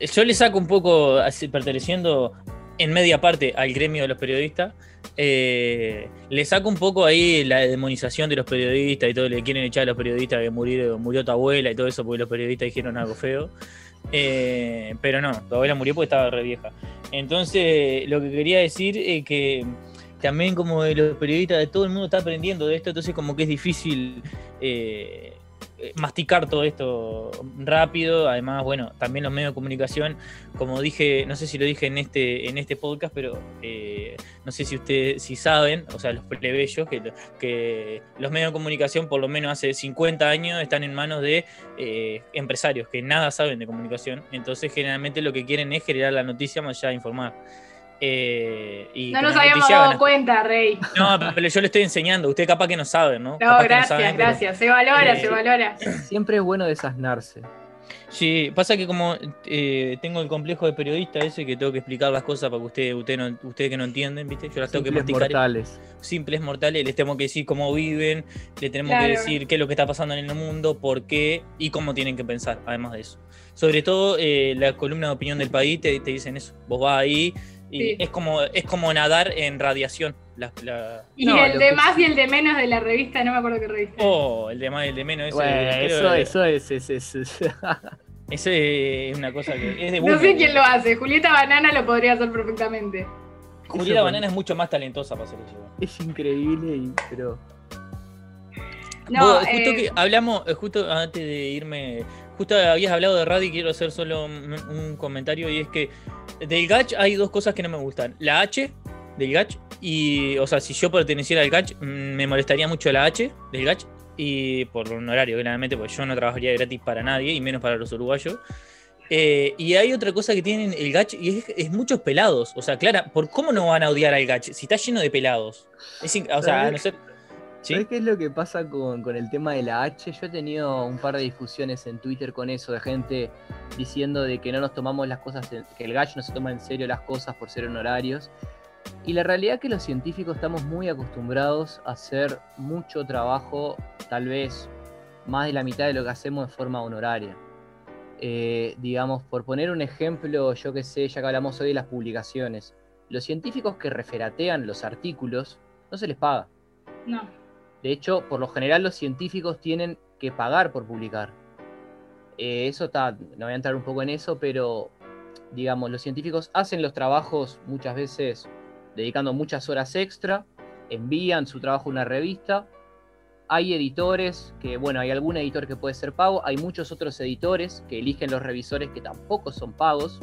Yo le saco un poco, perteneciendo en media parte al gremio de los periodistas, eh, le saco un poco ahí la demonización de los periodistas y todo, le quieren echar a los periodistas que murió, murió tu abuela y todo eso porque los periodistas dijeron algo feo. Eh, pero no, tu abuela murió porque estaba re vieja. Entonces, lo que quería decir es que también como los periodistas, de todo el mundo está aprendiendo de esto, entonces como que es difícil eh, masticar todo esto rápido. Además, bueno, también los medios de comunicación, como dije, no sé si lo dije en este, en este podcast, pero eh, no sé si ustedes si saben, o sea, los plebeyos, que, que los medios de comunicación por lo menos hace 50 años están en manos de eh, empresarios que nada saben de comunicación. Entonces, generalmente lo que quieren es generar la noticia más allá de informar. Eh, y No nos habíamos dado cuenta, Rey. no, pero yo le estoy enseñando. Usted capaz que no sabe, ¿no? No, Capaz que no gracias, pero- gracias. Se valora, Eh, se valora. Siempre es bueno desasnarse. Sí, pasa que como eh, tengo el complejo de periodista ese que tengo que explicar las cosas para que ustedes usted no, ustedes que no entienden, ¿viste? Yo las tengo que Simples masticar. mortales. Simples mortales, les tenemos que decir cómo viven, les tenemos Claro. que decir qué es lo que está pasando en el mundo, por qué y cómo tienen que pensar, además de eso. Sobre todo eh, la columna de opinión del país te, te dicen eso. Vos vas ahí y Sí. es como es como nadar en radiación. La, la- Y No, el de que más y el de menos de la revista, no me acuerdo qué revista. Oh, el de más y el de menos. Ese, Bueno, creo- eso, eso es, es- es- es- ese es una cosa que es de no sé quién lo hace. Julieta Banana lo podría hacer perfectamente. Julieta Banana es mucho más talentosa para hacer eso. es increíble, y- pero No, Vos, justo eh, que hablamos, eh, justo antes de irme, justo habías hablado de radio y quiero hacer solo un, un comentario y es que del Gach hay dos cosas que no me gustan. La H del Gach y, o sea, si yo perteneciera al Gach mm, me molestaría mucho la H del Gach y por un horario, claramente, porque yo no trabajaría gratis para nadie y menos para los uruguayos. Eh, y hay otra cosa que tienen el Gach y es, es muchos pelados. O sea, Clara, ¿por cómo no van a odiar al Gach si está lleno de pelados? O sea, a no ser... ¿Sí? ¿Sabes qué es lo que pasa con, con el tema de la H? Yo he tenido un par de discusiones en Twitter con eso, de gente diciendo de que no nos tomamos las cosas, en- que el gallo no se toma en serio las cosas por ser honorarios. Y la realidad es que los científicos estamos muy acostumbrados a hacer mucho trabajo, tal vez más de la mitad de lo que hacemos de forma honoraria. Eh, digamos, por poner un ejemplo, yo que sé, ya que hablamos hoy de las publicaciones, los científicos que referatean los artículos no se les paga. no. De hecho, por lo general los científicos tienen que pagar por publicar. Eh, eso está, no voy a entrar un poco en eso, pero digamos, los científicos hacen los trabajos muchas veces dedicando muchas horas extra, envían su trabajo a una revista. Hay editores que, bueno, hay algún editor que puede ser pago, hay muchos otros editores que eligen los revisores que tampoco son pagos.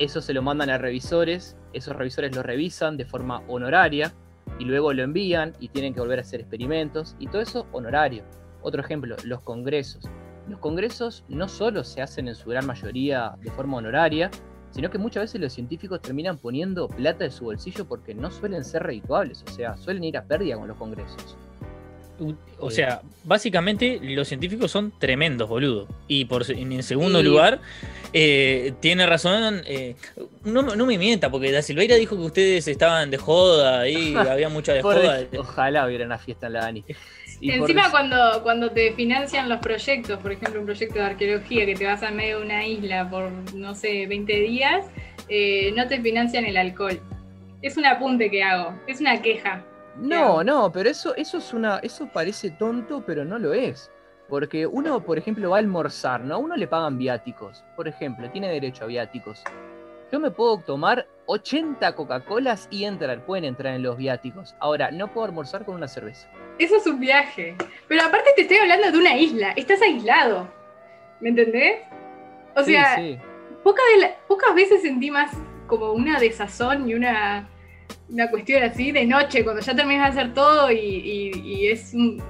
Eso se lo mandan a revisores, esos revisores lo revisan de forma honoraria y luego lo envían y tienen que volver a hacer experimentos y todo eso honorario. Otro ejemplo, los congresos. los congresos no solo se hacen en su gran mayoría de forma honoraria, sino que muchas veces los científicos terminan poniendo plata de su bolsillo porque no suelen ser redituables, o sea, suelen ir a pérdida con los congresos. O sea, básicamente los científicos son tremendos, boludo. Y por en segundo lugar, eh, tiene razón. Eh, no, me mienta, porque Da Silveira dijo que ustedes estaban de joda y había mucha de joda. Ojalá hubiera una fiesta en la Dani. Encima cuando, cuando te financian los proyectos, por ejemplo un proyecto de arqueología que te vas a medio de una isla por, no sé, 20 días, eh, no te financian el alcohol. Es un apunte que hago, es una queja. No, no, pero eso, eso es una, eso parece tonto, pero no lo es. Porque uno, por ejemplo, va a almorzar, ¿no? A uno le pagan viáticos, por ejemplo, tiene derecho a viáticos. Yo me puedo tomar 80 Coca-Colas y entrar, pueden entrar en los viáticos. Ahora, no puedo almorzar con una cerveza. Eso es un viaje. Pero aparte te estoy hablando de una isla, estás aislado. ¿Me entendés? O sea, pocas veces sentí más como una desazón y una una cuestión así de noche, cuando ya terminas de hacer todo y, es un,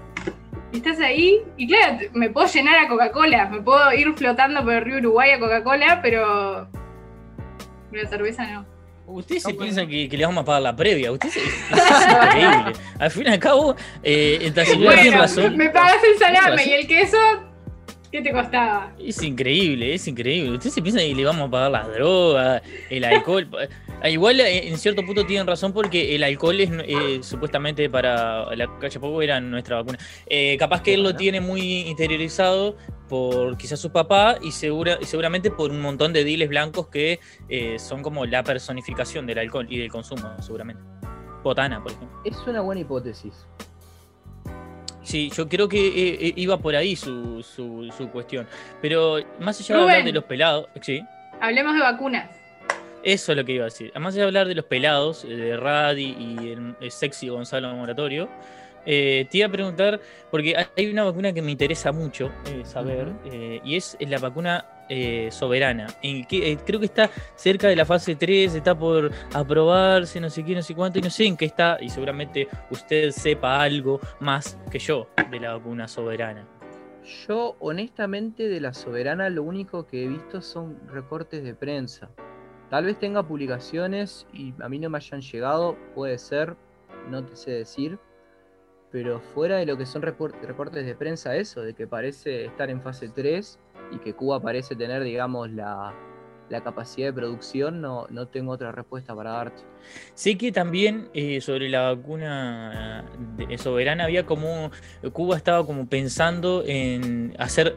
y estás ahí, y claro, me puedo llenar a Coca-Cola, me puedo ir flotando por el río Uruguay a Coca-Cola, pero la cerveza no. Ustedes se piensan que, le vamos a pagar la previa. Ustedes es, increíble. Al fin y al cabo, eh, bueno, razón. Me pagas el salame y el queso, ¿qué te costaba? Es increíble, es increíble. Ustedes se piensan que le vamos a pagar las drogas, el alcohol. Ah, igual eh, en cierto punto tienen razón porque el alcohol es eh, supuestamente para la calle poco era nuestra vacuna. Eh, capaz que él lo tiene muy interiorizado por quizás su papá y, segura, y seguramente por un montón de diles blancos que son como la personificación del alcohol y del consumo, seguramente. Botana, por ejemplo. Es una buena hipótesis. Sí, yo creo que iba por ahí su, su, cuestión. Pero más allá de hablar de los pelados, sí. Hablemos de vacunas. Eso es lo que iba a decir. Además de hablar de los pelados, eh, de Radi y el, sexy Gonzalo Moratorio, eh, te iba a preguntar, porque hay una vacuna que me interesa mucho eh, saber, y es, la vacuna soberana. En que, creo que está cerca de la fase 3, está por aprobarse, no sé qué, no sé cuánto, y no sé en qué está, y seguramente usted sepa algo más que yo de la vacuna soberana. Yo, honestamente, de la soberana, lo único que he visto son recortes de prensa. Tal vez tenga publicaciones y a mí no me hayan llegado, puede ser, no te sé decir, pero fuera de lo que son reportes de prensa, eso, de que parece estar en fase 3 y que Cuba parece tener, digamos, la, capacidad de producción, no, no tengo otra respuesta para darte. Sé que también eh, sobre la vacuna soberana había como, Cuba estaba como pensando en hacer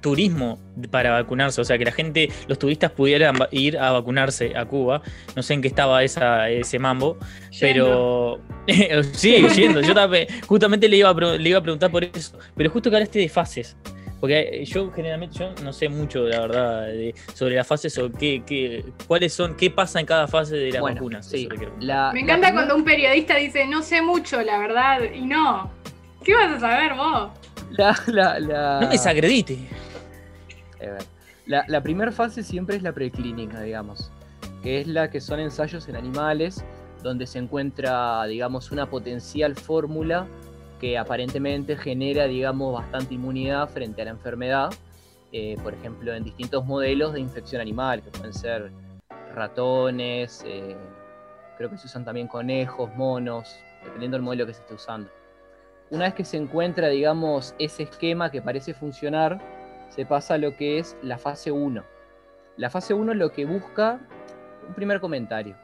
turismo para vacunarse, o sea, que la gente, los turistas pudieran ir a vacunarse a Cuba. No sé en qué estaba esa, ese mambo, pero sigue yendo. Yo justamente le iba, a, le iba a preguntar por eso, pero justo que hablaste de fases. Porque eh, yo generalmente yo no sé mucho, la verdad, sobre las fases o qué, qué, cuáles son, qué pasa en cada fase de las vacunas. Me encanta cuando un periodista dice, no sé mucho, la verdad, y no. ¿Qué vas a saber vos? No me desacredite. La, primera fase siempre es la preclínica, digamos, que es la que son ensayos en animales, donde se encuentra, digamos, una potencial fórmula que aparentemente genera, digamos, bastante inmunidad frente a la enfermedad, eh, por ejemplo, en distintos modelos de infección animal, que pueden ser ratones, eh, creo que se usan también conejos, monos, dependiendo del modelo que se esté usando. Una vez que se encuentra, digamos, ese esquema que parece funcionar, se pasa a lo que es la fase 1. La fase 1 lo que busca, un primer comentario,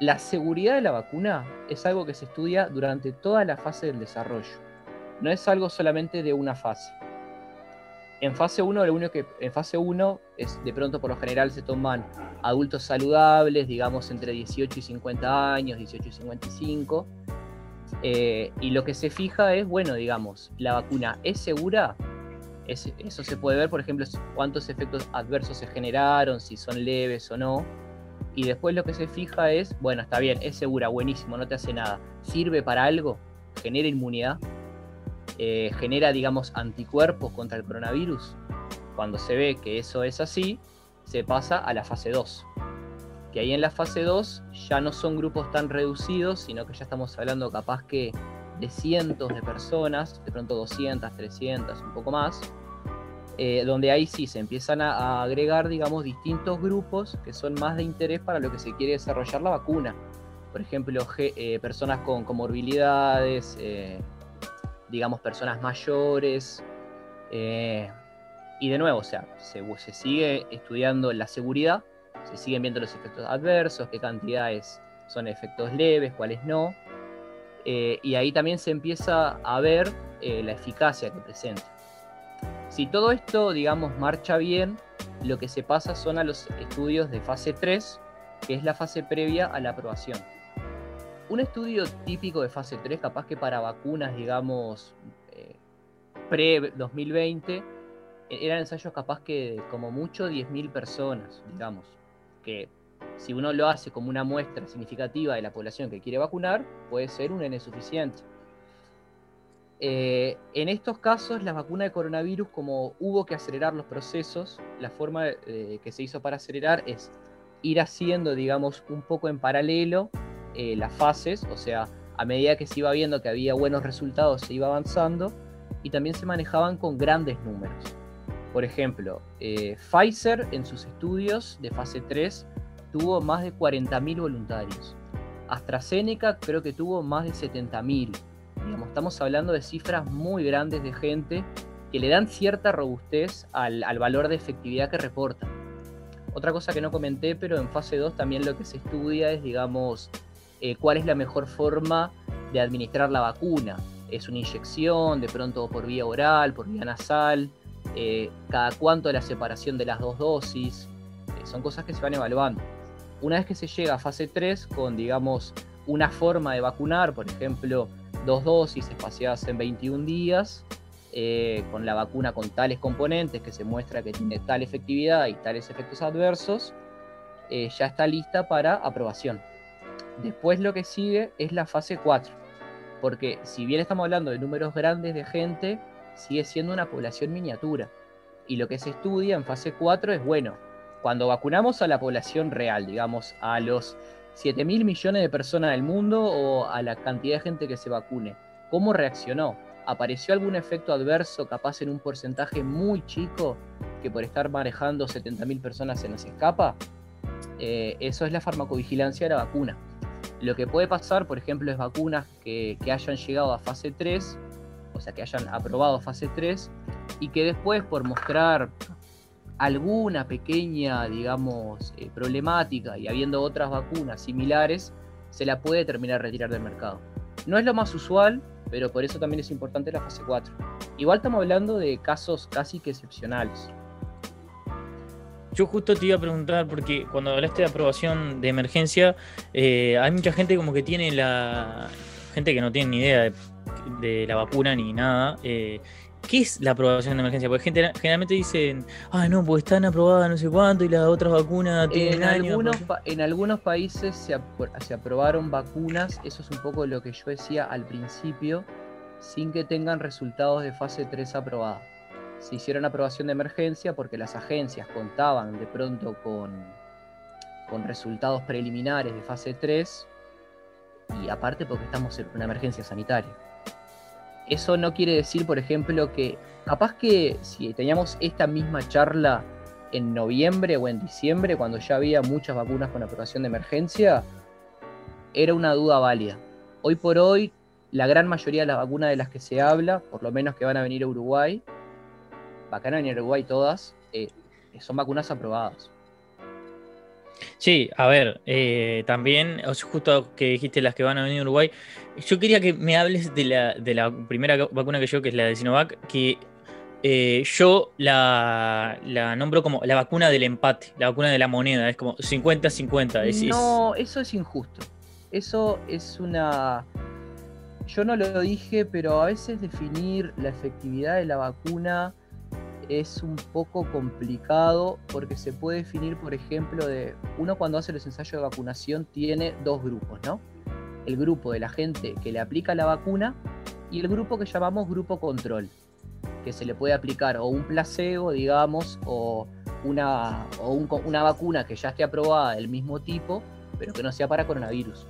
la seguridad de la vacuna es algo que se estudia durante toda la fase del desarrollo. No es algo solamente de una fase. En fase 1, lo único que en fase 1 es de pronto por lo general se toman adultos saludables, digamos entre 18 y 50 años, 18 y 55. Eh, y lo que se fija es, bueno, digamos, la vacuna es segura eso se puede ver, por ejemplo, cuántos efectos adversos se generaron, si son leves o no. Y después lo que se fija es, bueno, está bien, es segura, buenísimo, no te hace nada. ¿Sirve para algo? ¿Genera inmunidad? Eh, ¿Genera, digamos, anticuerpos contra el coronavirus? Cuando se ve que eso es así, se pasa a la fase 2. Que ahí en la fase 2 ya no son grupos tan reducidos, sino que ya estamos hablando capaz que de cientos de personas, de pronto 200, 300, un poco más, eh, donde ahí sí se empiezan a, agregar, digamos, distintos grupos que son más de interés para lo que se quiere desarrollar la vacuna. Por ejemplo, eh, personas con comorbilidades, digamos, personas mayores. y de nuevo, o sea, se, sigue estudiando la seguridad, se siguen viendo los efectos adversos, qué cantidades son efectos leves, cuáles no. y ahí también se empieza a ver la eficacia que presenta. Si todo esto, digamos, marcha bien, lo que se pasa son a los estudios de fase 3, que es la fase previa a la aprobación. Un estudio típico de fase 3, capaz que para vacunas, digamos, eh, pre-2020, eran ensayos capaz que como mucho 10.000 personas, digamos, que si uno lo hace como una muestra significativa de la población que quiere vacunar, puede ser un N suficiente. Eh, en estos casos, la vacuna de coronavirus, como hubo que acelerar los procesos, la forma eh, que se hizo para acelerar es ir haciendo, digamos, un poco en paralelo eh, las fases, o sea, a medida que se iba viendo que había buenos resultados, se iba avanzando y también se manejaban con grandes números. Por ejemplo, Pfizer en sus estudios de fase 3 tuvo más de 40.000 voluntarios. AstraZeneca creo que tuvo más de 70.000 estamos hablando de cifras muy grandes de gente que le dan cierta robustez al, valor de efectividad que reportan. Otra cosa que no comenté, pero en fase 2 también lo que se estudia es, digamos, eh, cuál es la mejor forma de administrar la vacuna. ¿Es una inyección, de pronto por vía oral, por vía nasal? Eh, ¿Cada cuánto la separación de las dos dosis? Eh, son cosas que se van evaluando. Una vez que se llega a fase 3 con, digamos, una forma de vacunar, por ejemplo, dos dosis espaciadas en 21 días, con la vacuna con tales componentes que se muestra que tiene tal efectividad y tales efectos adversos, ya está lista para aprobación. Después lo que sigue es la fase 4, porque si bien estamos hablando de números grandes de gente, sigue siendo una población miniatura. Y lo que se estudia en fase 4 es, bueno, cuando vacunamos a la población real, digamos, a los 7 mil millones de personas del mundo o a la cantidad de gente que se vacune. ¿Cómo reaccionó? ¿Apareció algún efecto adverso capaz en un porcentaje muy chico que por estar manejando 70 mil personas se nos escapa? Eh, eso es la farmacovigilancia de la vacuna. Lo que puede pasar, por ejemplo, es vacunas que, que hayan llegado a fase 3, o sea, que hayan aprobado fase 3, y que después, por mostrar alguna pequeña, digamos, eh, problemática y habiendo otras vacunas similares, se la puede terminar retirar del mercado. No es lo más usual, pero por eso también es importante la fase 4. Igual estamos hablando de casos casi que excepcionales. Yo justo te iba a preguntar, porque cuando hablaste de aprobación de emergencia, eh, hay mucha gente como que tiene la... gente que no tiene ni idea de, la vacuna ni nada, eh, ¿Qué es la aprobación de emergencia? Porque gente, generalmente dicen, ah, no, pues están aprobadas no sé cuánto y las otras vacunas tienen en Algunos, en algunos países se, se, aprobaron vacunas, eso es un poco lo que yo decía al principio, sin que tengan resultados de fase 3 aprobados. Se hicieron aprobación de emergencia porque las agencias contaban de pronto con, con resultados preliminares de fase 3 y aparte porque estamos en una emergencia sanitaria. Eso no quiere decir, por ejemplo, que capaz que si teníamos esta misma charla en noviembre o en diciembre, cuando ya había muchas vacunas con aprobación de emergencia, era una duda válida. Hoy por hoy, la gran mayoría de las vacunas de las que se habla, por lo menos que van a venir a Uruguay, van a venir a Uruguay todas, eh, son vacunas aprobadas. Sí, a ver, eh, también, justo que dijiste las que van a venir a Uruguay, yo quería que me hables de la, de la primera vacuna que yo, que es la de Sinovac, que eh, yo la, nombro como la vacuna del empate, la vacuna de la moneda, es como 50-50. No, eso es injusto. Eso es una... Yo no lo dije, pero a veces definir la efectividad de la vacuna es un poco complicado porque se puede definir, por ejemplo, de uno cuando hace los ensayos de vacunación tiene dos grupos, ¿no? El grupo de la gente que le aplica la vacuna y el grupo que llamamos grupo control, que se le puede aplicar o un placebo, digamos, o una, o una vacuna que ya esté aprobada del mismo tipo, pero que no sea para coronavirus.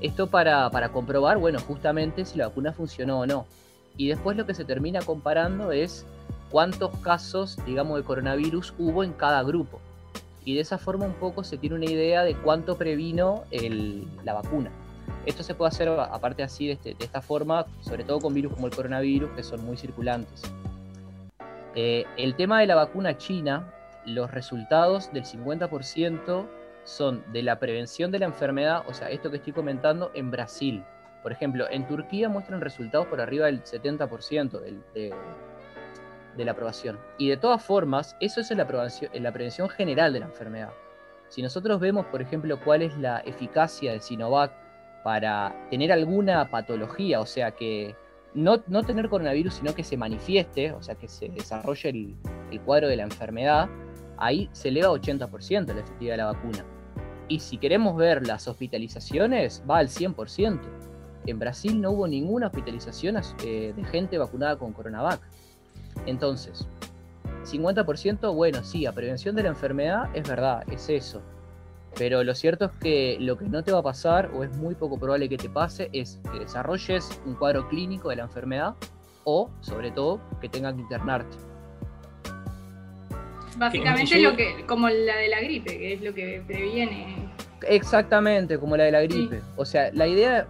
Esto para, para comprobar, bueno, justamente si la vacuna funcionó o no. Y después lo que se termina comparando es cuántos casos, digamos, de coronavirus hubo en cada grupo. Y de esa forma un poco se tiene una idea de cuánto previno la vacuna. Esto se puede hacer aparte así este, de, esta forma, sobre todo con virus como el coronavirus, que son muy circulantes. Eh, el tema de la vacuna china, los resultados del 50% son de la prevención de la enfermedad, o sea, esto que estoy comentando en Brasil. Por ejemplo, en Turquía muestran resultados por arriba del 70% de, la aprobación. Y de todas formas, eso es la, en la prevención general de la enfermedad. Si nosotros vemos, por ejemplo, cuál es la eficacia de Sinovac para tener alguna patología, o sea, que no, tener coronavirus, sino que se manifieste, o sea, que se desarrolle el, cuadro de la enfermedad, ahí se eleva 80% la efectividad de la vacuna. Y si queremos ver las hospitalizaciones, va al 100%. En Brasil no hubo ninguna hospitalización eh, de gente vacunada con Coronavac. Entonces, 50%, bueno, sí, a prevención de la enfermedad es verdad, es eso. Pero lo cierto es que lo que no te va a pasar, o es muy poco probable que te pase, es que desarrolles un cuadro clínico de la enfermedad o, sobre todo, que tengas que internarte. Básicamente lo que, como la de la gripe, que es lo que previene. Exactamente, como la de la gripe. O sea, la idea,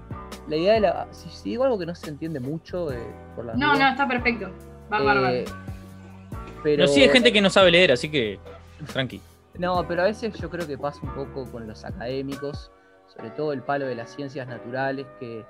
la idea de la. Si, digo algo que no se entiende mucho eh, por la. No, no, está perfecto. Va eh, Pero sí hay gente que no sabe leer, así que tranqui. No, pero a veces yo creo que pasa un poco con los académicos, sobre todo el palo de las ciencias naturales, que,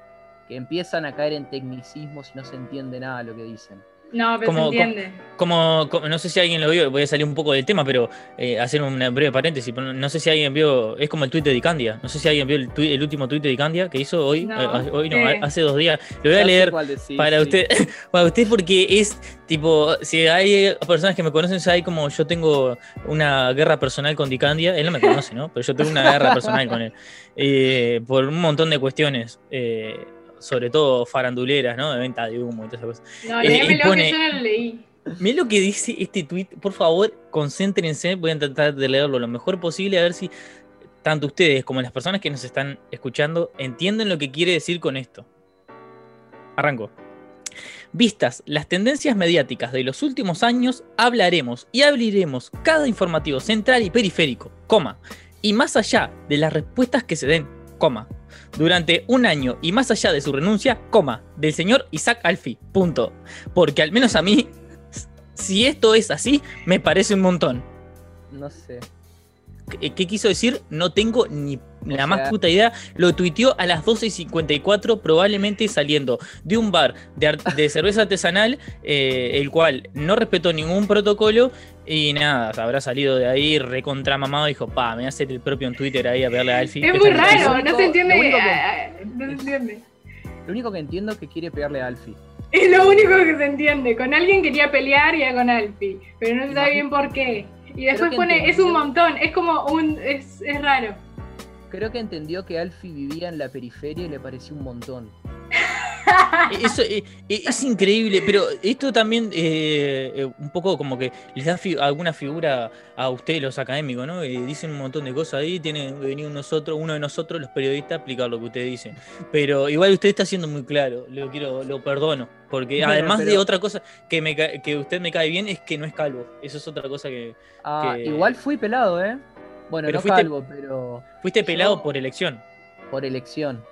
que empiezan a caer en tecnicismos y no se entiende nada de lo que dicen. No, pero como, se entiende. Como, no sé si alguien lo vio, voy a salir un poco del tema, pero eh, hacer un breve paréntesis. No sé si alguien vio, es como el tuit de Dicandia. No sé si alguien vio el, último tuit de Dicandia que hizo hoy, eh, hoy no, hace dos días. Lo voy a leer para usted, para usted porque es tipo, si hay personas que me conocen, hay como yo tengo una guerra personal con Dicandia. Él no me conoce, ¿no? Pero yo tengo una guerra personal con él. Eh, por un montón de cuestiones. Eh, sobre todo faranduleras, ¿no? De venta de humo y todas esas cosas. No, eh, que yo no lo leí. Miren lo que dice este tweet, por favor, concéntrense, voy a tratar de leerlo lo mejor posible, a ver si tanto ustedes como las personas que nos están escuchando entienden lo que quiere decir con esto. Arranco. Vistas las tendencias mediáticas de los últimos años, hablaremos y abriremos cada informativo central y periférico, coma, y más allá de las respuestas que se den, coma, durante un año y más allá de su renuncia, coma, del señor Isaac Alfi, punto. Porque al menos a mí, si esto es así, me parece un montón. No sé. ¿Qué, quiso decir? No tengo ni la más puta idea. Lo tuiteó a las 12.54, probablemente saliendo de un bar de, cerveza artesanal, eh, el cual no respetó ningún protocolo. Y nada, habrá salido de ahí recontramamado y dijo, pa, me voy a hacer el propio en Twitter ahí a verle a Alfie. Es muy raro, no se entiende. no se entiende. Lo único que entiendo es que quiere pegarle a Alfie. Es lo único que se entiende. Con alguien quería pelear y ya con Alfie. Pero no se sabe bien por qué. Y después pone, es un montón, es como un, es, es raro. Creo que entendió que Alfie vivía en la periferia y le pareció un montón. Eso eh, eh, es, increíble, pero esto también eh, un poco como que les da alguna figura a ustedes los académicos, ¿no? dicen un montón de cosas ahí, tiene que venir nosotros, uno de nosotros, los periodistas, a explicar lo que ustedes dicen. Pero igual usted está siendo muy claro, lo quiero, lo perdono, porque además de otra cosa que, me, que usted me cae bien es que no es calvo. Eso es otra cosa que. Ah, igual fui pelado, ¿eh? Bueno, no calvo, pero. Fuiste pelado por elección. Por elección.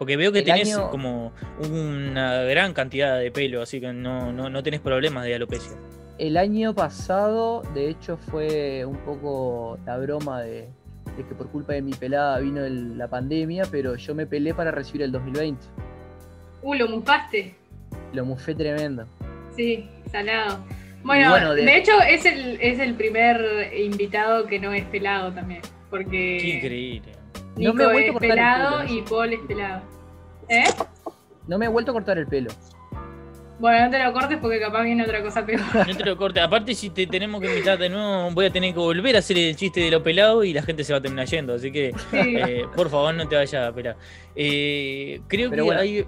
Porque veo que tenés como una gran cantidad de pelo, así que no, no, tenés problemas de alopecia. El año pasado, de hecho, fue un poco la broma de, que por culpa de mi pelada vino la pandemia, pero yo me pelé para recibir el 2020. Uh, lo mufaste. Lo mufé tremendo. Sí, salado. Bueno, de... hecho es el, es el primer invitado que no es pelado también. Porque. Qué increíble. Nico no me es pelado y Paul es pelado. ¿Eh? No me he vuelto a cortar el pelo. Bueno, no te lo cortes porque capaz viene otra cosa peor. No te lo cortes. Aparte, si te tenemos que invitar de nuevo, voy a tener que volver a hacer el chiste de lo pelado y la gente se va a terminar yendo. Así que, eh, por favor, no te vayas a pelar. Eh, creo que hay.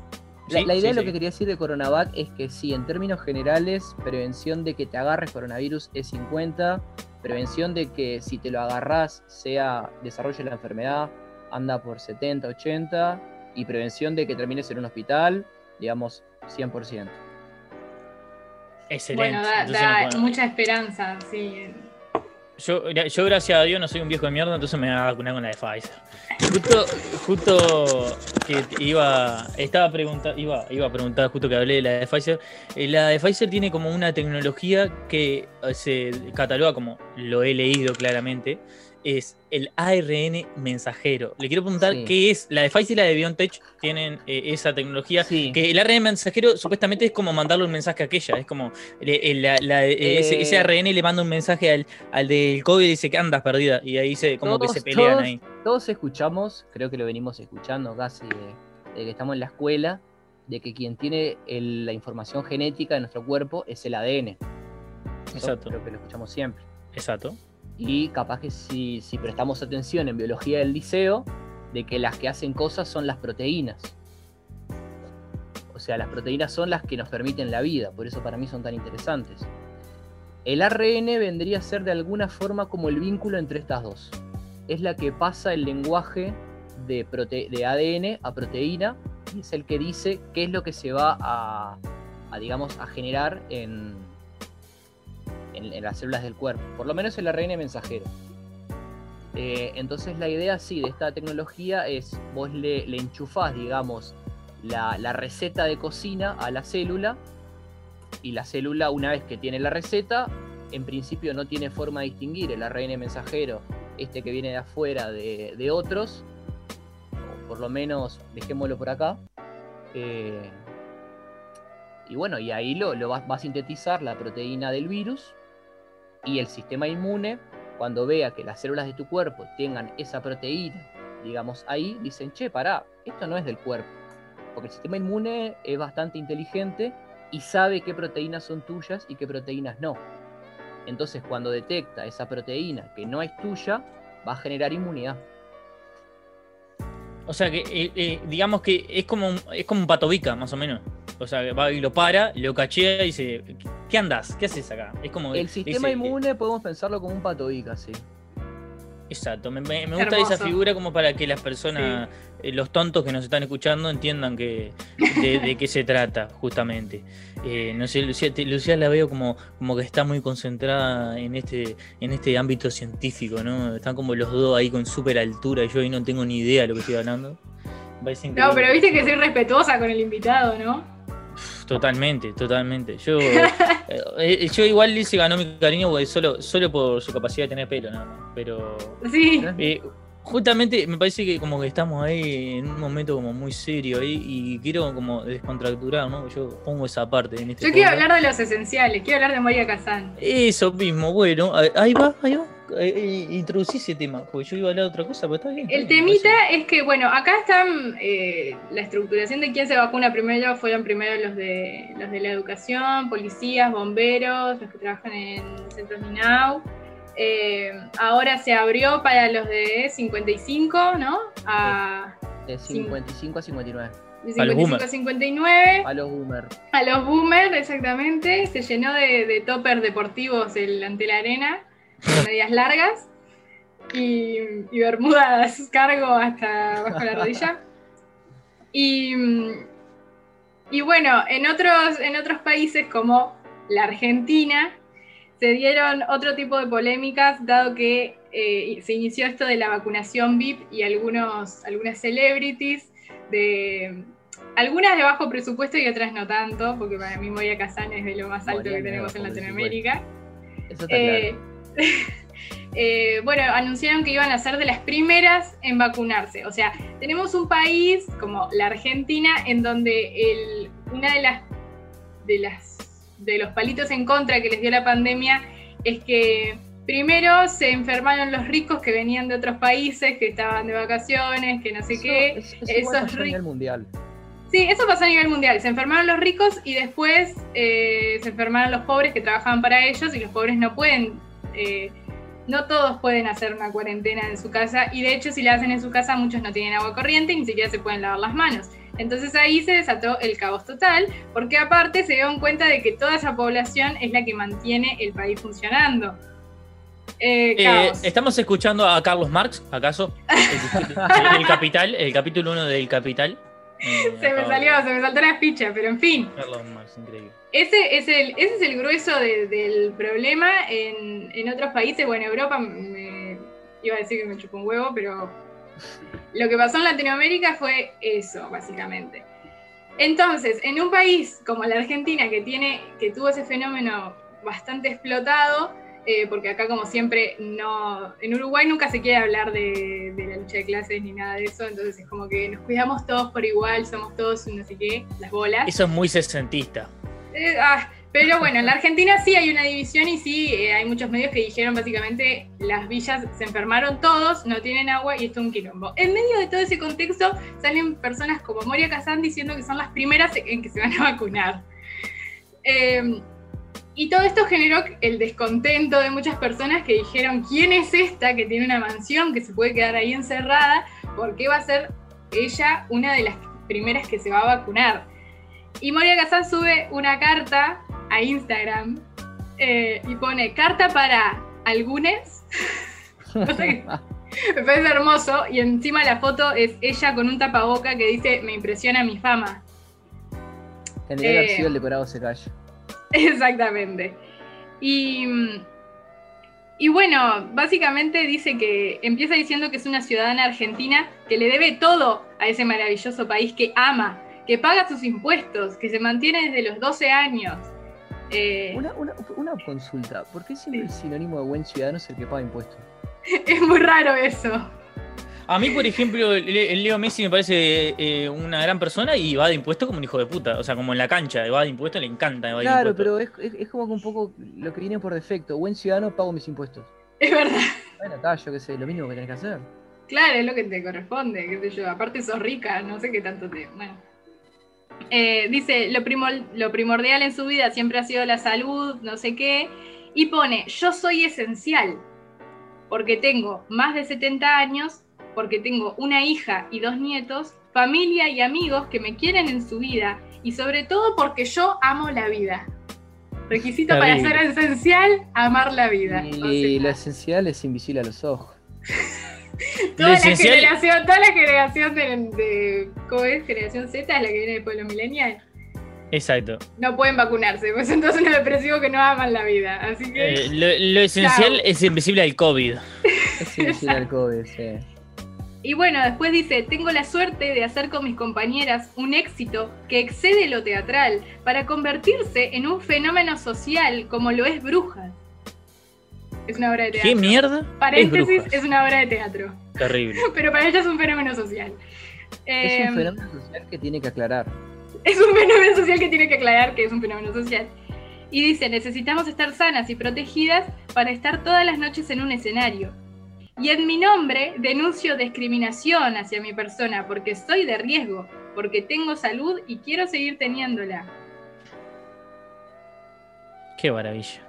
La, idea de lo que quería decir de Coronavac es que sí, en términos generales, prevención de que te agarres coronavirus es 50, prevención de que si te lo agarras sea desarrolle la enfermedad, anda por 70, 80, y prevención de que termines en un hospital, digamos, 100%. Excelente. Bueno, da, no mucha esperanza, sí. Yo, yo, gracias a Dios, no soy un viejo de mierda, entonces me voy a vacunar con la de Pfizer. Justo, justo que iba, estaba pregunta, iba, iba a preguntar, justo que hablé de la de Pfizer. eh, La de Pfizer tiene como una tecnología que eh, se cataloga como, lo he leído claramente, es el ARN mensajero. Le quiero preguntar Sí. qué es. La de Pfizer y la de BioNTech tienen eh, esa tecnología. Sí. Que el ARN mensajero supuestamente es como mandarle un mensaje a aquella. Es como le- el- la- la- ese, Eh. ese ARN le manda un mensaje al, al del COVID y dice que andas perdida. Y ahí se, como que se pelean todos- ahí. Todos escuchamos, creo que lo venimos escuchando casi de, de que estamos en la escuela, de que quien tiene el- la información genética de nuestro cuerpo es el ADN. Eso Exacto. Creo que lo escuchamos siempre. Exacto. Y capaz que si, si prestamos atención en biología del liceo, de que las que hacen cosas son las proteínas. O sea, las proteínas son las que nos permiten la vida, por eso para mí son tan interesantes. El ARN vendría a ser de alguna forma como el vínculo entre estas dos. Es la que pasa el lenguaje de, prote- de ADN a proteína y es el que dice qué es lo que se va a, a, digamos, a generar en, en, las células del cuerpo. Por lo menos el ARN mensajero. Eh, entonces la idea sí de esta tecnología es vos le, le enchufás, digamos, la, receta de cocina a la célula y la célula una vez que tiene la receta, en principio no tiene forma de distinguir el ARN mensajero, este que viene de afuera de, otros, por lo menos dejémoslo por acá. Eh, y bueno, y ahí lo, lo va, va a sintetizar la proteína del virus y el sistema inmune, cuando vea que las células de tu cuerpo tengan esa proteína, digamos ahí, dicen, che, pará, esto no es del cuerpo. Porque el sistema inmune es bastante inteligente y sabe qué proteínas son tuyas y qué proteínas no. Entonces, cuando detecta esa proteína que no es tuya, va a generar inmunidad. O sea que, eh, eh, digamos que es como, un, es como un patobica, más o menos. O sea, que va y lo para, lo cachea y dice, ¿qué andas? ¿Qué haces acá? Es como El sistema dice, inmune podemos pensarlo como un patobica, sí. Exacto, me, me- me gusta esa figura como para que las personas, eh, los tontos que nos están escuchando, entiendan que, de, de qué se trata, justamente. Eh, no sé, Lucía, te- Lucía la veo como, como que está muy concentrada en este, en este ámbito científico, ¿no? Están como los dos ahí con súper altura y yo ahí no tengo ni idea de lo que estoy hablando. No, pero viste que soy respetuosa con el invitado, ¿no? Totalmente, totalmente. Yo, eh, yo igual Liz se ganó mi cariño porque solo, solo por su capacidad de tener pelo, nada más. Pero Sí. eh, justamente me parece que como que estamos ahí en un momento como muy serio ahí y quiero como descontracturar, ¿no? Yo pongo esa parte en este Yo quiero podcast. hablar de los esenciales, quiero hablar de Moria Kazan. Eso mismo, bueno, ahí va, ahí va. Eh, eh, introducí ese tema, porque yo iba a hablar de otra cosa, pero está bien. está El bien, temita es que, bueno, acá están eh, la estructuración de quién se vacuna primero, fueron primero los de los de la educación, policías, bomberos, los que trabajan en centros MINAU. Eh, ahora se abrió para los de 55, ¿no? A, De 55 a 59. de A los 55 a boomers. 59. A los boomer. A los boomers, exactamente. Se llenó de, de toppers deportivos el ante la arena, con medias largas y, y bermudas cargo hasta bajo la rodilla. Y, y bueno, en otros, en otros países como la Argentina, se dieron otro tipo de polémicas, dado que eh, se inició esto de la vacunación VIP y algunos, algunas celebrities de, algunas de bajo presupuesto y otras no tanto, porque para mí Moria Kazan es de lo más alto Moria que tenemos en Latinoamérica. Eso está Eh, claro. eh, bueno, anunciaron que iban a ser de las primeras en vacunarse. O sea, tenemos un país como la Argentina en donde el, una de las, de las de los palitos en contra que les dio la pandemia es que primero se enfermaron los ricos que venían de otros países, que estaban de vacaciones, que no sé Eso- qué. eso- eso esos pasó a nivel mundial. Sí, eso pasó a nivel mundial. Se enfermaron los ricos y después eh, se enfermaron los pobres que trabajaban para ellos y los pobres no pueden, eh, no todos pueden hacer una cuarentena en su casa y de hecho si la hacen en su casa muchos no tienen agua corriente y ni siquiera se pueden lavar las manos. Entonces ahí se desató el caos total porque aparte se dieron cuenta de que toda esa población es la que mantiene el país funcionando. Eh, Eh. Estamos escuchando a Carlos Marx, ¿acaso? El, Capital, el capítulo 1 del Capital. Eh, Se me salió, de se me saltó la ficha, pero en fin. verlo más, increíble. Ese es el, ese es el grueso de- del problema en, en otros países. Bueno, Europa me iba a decir que me chupó un huevo, pero lo que pasó en Latinoamérica fue eso, básicamente. Entonces, en un país como la Argentina, que tiene, que tuvo ese fenómeno bastante explotado, eh, porque acá como siempre no, en Uruguay nunca se quiere hablar de, de la lucha de clases ni nada de eso, entonces es como que nos cuidamos todos por igual, somos todos no sé qué, las bolas. Eso es muy sesentista. Eh, ah, pero bueno, en la Argentina sí hay una división y sí eh, hay muchos medios que dijeron básicamente las villas se enfermaron todos, no tienen agua y esto es un quilombo. En medio de todo ese contexto salen personas como Moria Kazan diciendo que son las primeras en que se van a vacunar. Eh, y todo esto generó el descontento de muchas personas que dijeron, ¿quién es esta que tiene una mansión que se puede quedar ahí encerrada? ¿Por qué va a ser ella una de las primeras que se va a vacunar? Y Moria Kazan sube una carta a Instagram eh, y pone carta para algunos. Me parece hermoso. Y encima la foto es ella con un tapaboca que dice: Me impresiona mi fama. General Eh. García el decorado se calla. Exactamente. Y, y bueno, básicamente dice que empieza diciendo que es una ciudadana argentina que le debe todo a ese maravilloso país que ama, que paga sus impuestos, que se mantiene desde los 12 años. Eh, Una, una, una consulta, ¿por qué siempre el sinónimo de buen ciudadano es el que paga impuestos? es muy raro eso. A mí, por ejemplo, el Leo Messi me parece eh, una gran persona y va de impuestos como un hijo de puta. O sea, como en la cancha, va de impuestos, le encanta. va Claro, pero es, es, es como que un poco lo que viene por defecto. Buen ciudadano, pago mis impuestos. Es verdad. Bueno, acá yo qué sé, lo mínimo que tenés que hacer. Claro, es lo que te corresponde, qué sé yo. Aparte sos rica, no sé qué tanto te... Bueno. Eh, dice, lo, primor- lo primordial en su vida siempre ha sido la salud, no sé qué. Y pone, yo soy esencial, porque tengo más de 70 años, porque tengo una hija y dos nietos, familia y amigos que me quieren en su vida, y sobre todo porque yo amo la vida. Requisito para ser esencial, amar la vida. O Y sea, lo esencial es invisible a los ojos. Toda la generación, toda la generación de, de- ¿cómo es? Generación Z es la que viene después de los millennials. Exacto. No pueden vacunarse, pues entonces unos depresivos que no aman la vida. Así que Eh, lo, lo esencial Chao. es invisible al COVID. Es invisible al COVID, sí. Y bueno, después dice, tengo la suerte de hacer con mis compañeras un éxito que excede lo teatral para convertirse en un fenómeno social como lo es Brujas. Es una obra de teatro. ¿Qué mierda? Es Paréntesis, es una obra de teatro. Terrible. Pero para ella es un fenómeno social. Es Em, un fenómeno social que tiene que aclarar. Es un fenómeno social que tiene que aclarar que es un fenómeno social. Y dice, necesitamos estar sanas y protegidas para estar todas las noches en un escenario. Y en mi nombre denuncio discriminación hacia mi persona porque soy de riesgo, porque tengo salud y quiero seguir teniéndola. Qué maravilla.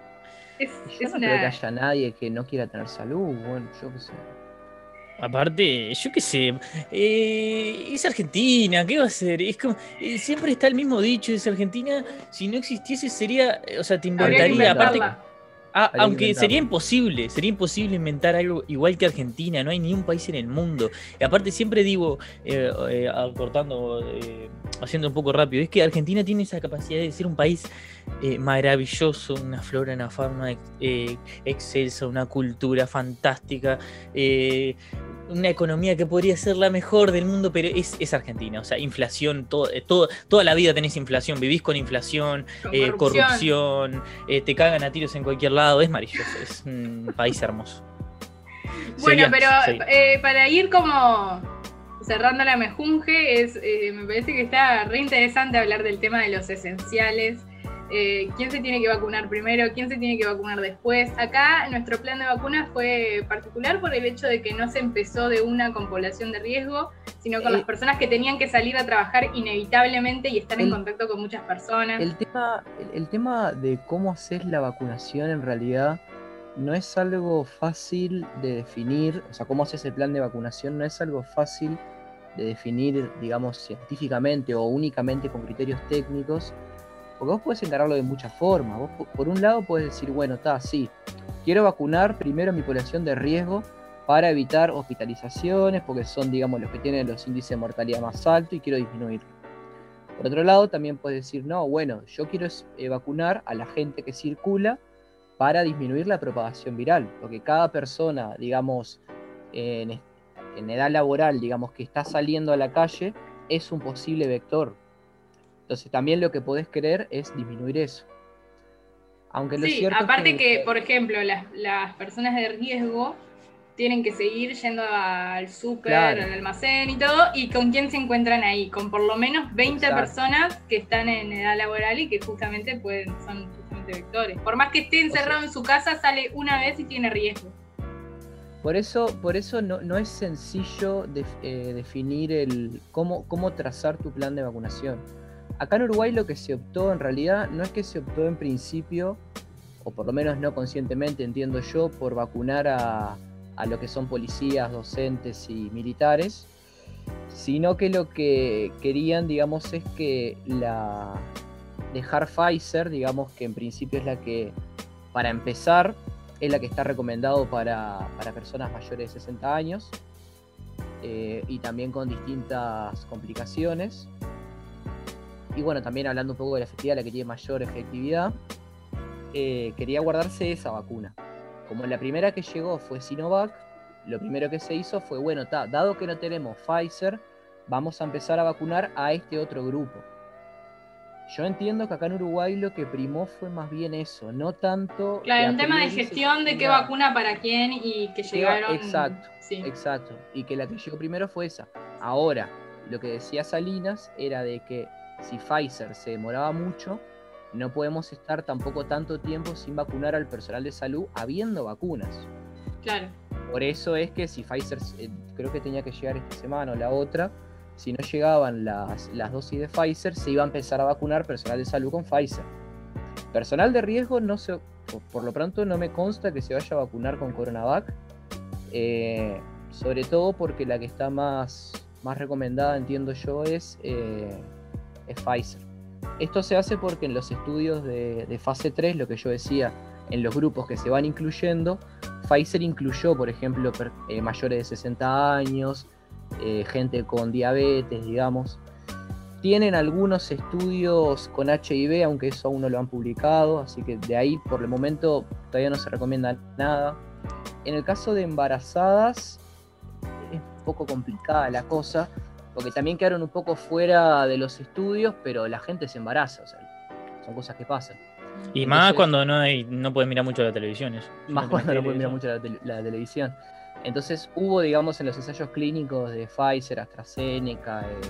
Es, Yo es no creo que una... haya nadie que no quiera tener salud, bueno, yo qué sé. Aparte, yo qué sé, eh, es Argentina, ¿qué va a ser? Es como, eh, siempre está el mismo dicho, es Argentina, si no existiese sería, eh, o sea, te inventaría, aparte. Ah, aunque sería imposible, sería imposible inventar algo igual que Argentina, no hay ni un país en el mundo. Y aparte siempre digo, eh, eh, cortando, eh, haciendo un poco rápido, es que Argentina tiene esa capacidad de ser un país eh, maravilloso, una flora, una fauna ex- excelsa, una cultura fantástica, una economía que podría ser la mejor del mundo, pero es, es Argentina. O sea, inflación, todo, eh, todo- toda la vida tenés inflación, vivís con inflación, Con eh, corrupción. corrupción, eh, te cagan a tiros en cualquier lado, es maravilloso, es un país hermoso. Bueno, pero eh, para ir como cerrando la mejunje, es, eh, me parece que está re interesante hablar del tema de los esenciales. Eh, ¿Quién se tiene que vacunar primero? ¿Quién se tiene que vacunar después? Acá nuestro plan de vacunas fue particular por el hecho de que no se empezó de una con población de riesgo, sino con Eh, las personas que tenían que salir a trabajar inevitablemente y estar en contacto con muchas personas. El tema, el, el tema de cómo haces la vacunación en realidad no es algo fácil de definir, o sea, cómo haces el plan de vacunación no es algo fácil de definir, digamos, científicamente o únicamente con criterios técnicos, porque vos podés encararlo de muchas formas. Vos, po- por un lado, podés decir, bueno, está, sí, quiero vacunar primero a mi población de riesgo para evitar hospitalizaciones, porque son, digamos, los que tienen los índices de mortalidad más altos y quiero disminuir. Por otro lado, también puedes decir, no, bueno, yo quiero eh, vacunar a la gente que circula para disminuir la propagación viral, porque cada persona, digamos, en edad laboral, digamos, que está saliendo a la calle, es un posible vector. Entonces también lo que podés querer es disminuir eso. Aunque lo sí, aparte que, por ejemplo, las, personas de riesgo tienen que seguir yendo al súper, al almacén y todo, y con quién se encuentran ahí, con por lo menos 20 personas que están en edad laboral y que justamente pueden, son justamente vectores. Por más que esté encerrado en su casa, sale una vez y tiene riesgo. Por eso, por eso no, es sencillo eh, definir el cómo, cómo trazar tu plan de vacunación. Acá en Uruguay lo que se optó en realidad no es que se optó en principio, o por lo menos no conscientemente entiendo yo, por vacunar a, a lo que son policías, docentes y militares, sino que lo que querían, digamos, es que la dejar Pfizer, digamos que en principio es la que, para empezar, es la que está recomendado para, personas mayores de 60 años eh, y también con distintas complicaciones. Y bueno, también hablando un poco de la efectividad, la que tiene mayor efectividad, eh, quería guardarse esa vacuna. Como la primera que llegó fue Sinovac, lo primero que se hizo fue, bueno, dado que no tenemos Pfizer, vamos a empezar a vacunar a este otro grupo. Yo entiendo que acá en Uruguay lo que primó fue más bien eso, no tanto. Claro, un tema de gestión de qué vacuna para quién y que llegaron. Exacto, exacto. Y que la que llegó primero fue esa. Ahora, lo que decía Salinas era de que si Pfizer se demoraba mucho, no podemos estar tampoco tanto tiempo sin vacunar al personal de salud habiendo vacunas. Claro. Por eso es que si Pfizer eh, creo que tenía que llegar esta semana o la otra, si no llegaban las, dosis de Pfizer, se iba a empezar a vacunar personal de salud con Pfizer. Personal de riesgo, no se, por, lo pronto no me consta que se vaya a vacunar con Coronavac, eh, sobre todo porque la que está más, más recomendada, entiendo yo, es, eh, Pfizer. Esto se hace porque en los estudios de, fase 3, lo que yo decía, en los grupos que se van incluyendo, Pfizer incluyó, por ejemplo, eh, mayores de 60 años, eh, gente con diabetes, digamos. Tienen algunos estudios con HIV, aunque eso aún no lo han publicado, así que de ahí por el momento todavía no se recomienda nada. En el caso de embarazadas, es un poco complicada la cosa, porque también quedaron un poco fuera de los estudios, pero la gente se embaraza, o sea, son cosas que pasan. Y más cuando no hay, no puedes mirar mucho la televisión. Más cuando no puedes mirar mucho la televisión. Entonces hubo, digamos, en los ensayos clínicos de Pfizer, AstraZeneca eh,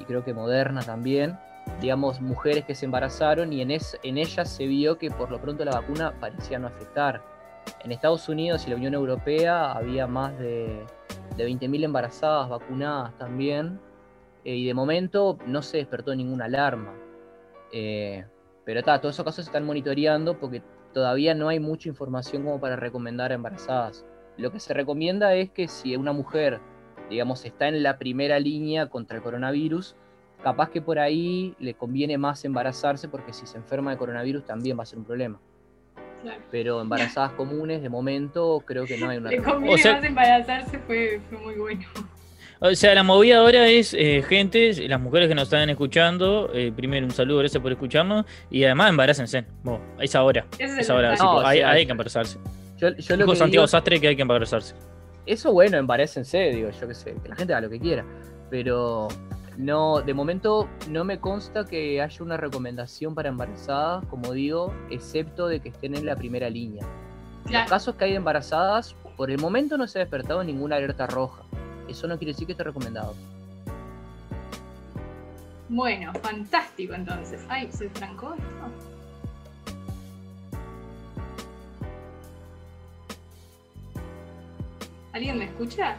y creo que Moderna también, digamos, mujeres que se embarazaron y en, en ellas se vio que por lo pronto la vacuna parecía no afectar. En Estados Unidos y la Unión Europea había más de, de 20.000 embarazadas vacunadas también eh, y de momento no se despertó ninguna alarma. Eh, pero está, todos esos casos se están monitoreando porque todavía no hay mucha información como para recomendar a embarazadas. Lo que se recomienda es que si una mujer, digamos, está en la primera línea contra el coronavirus, capaz que por ahí le conviene más embarazarse porque si se enferma de coronavirus también va a ser un problema. Pero embarazadas comunes, de momento, creo que no hay una. Le conviene más embarazarse, fue, muy bueno. O sea, la movida ahora es eh, gente, las mujeres que nos están escuchando, eh, primero un saludo, gracias por escucharnos, y además embarácense. Bueno, es ahora. Es, ahora, hay, que embarazarse. Yo, lo que Santiago Sastre que hay que embarazarse. Eso bueno, embarácense, digo, yo qué sé, que la gente haga lo que quiera. Pero no, de momento no me consta que haya una recomendación para embarazadas, como digo, excepto de que estén en la primera línea. Los casos que hay de embarazadas, por el momento no se ha despertado ninguna alerta roja. Eso no quiere decir que esté recomendado. Bueno, fantástico entonces. Ay, ¿se trancó esto? ¿Alguien me escucha?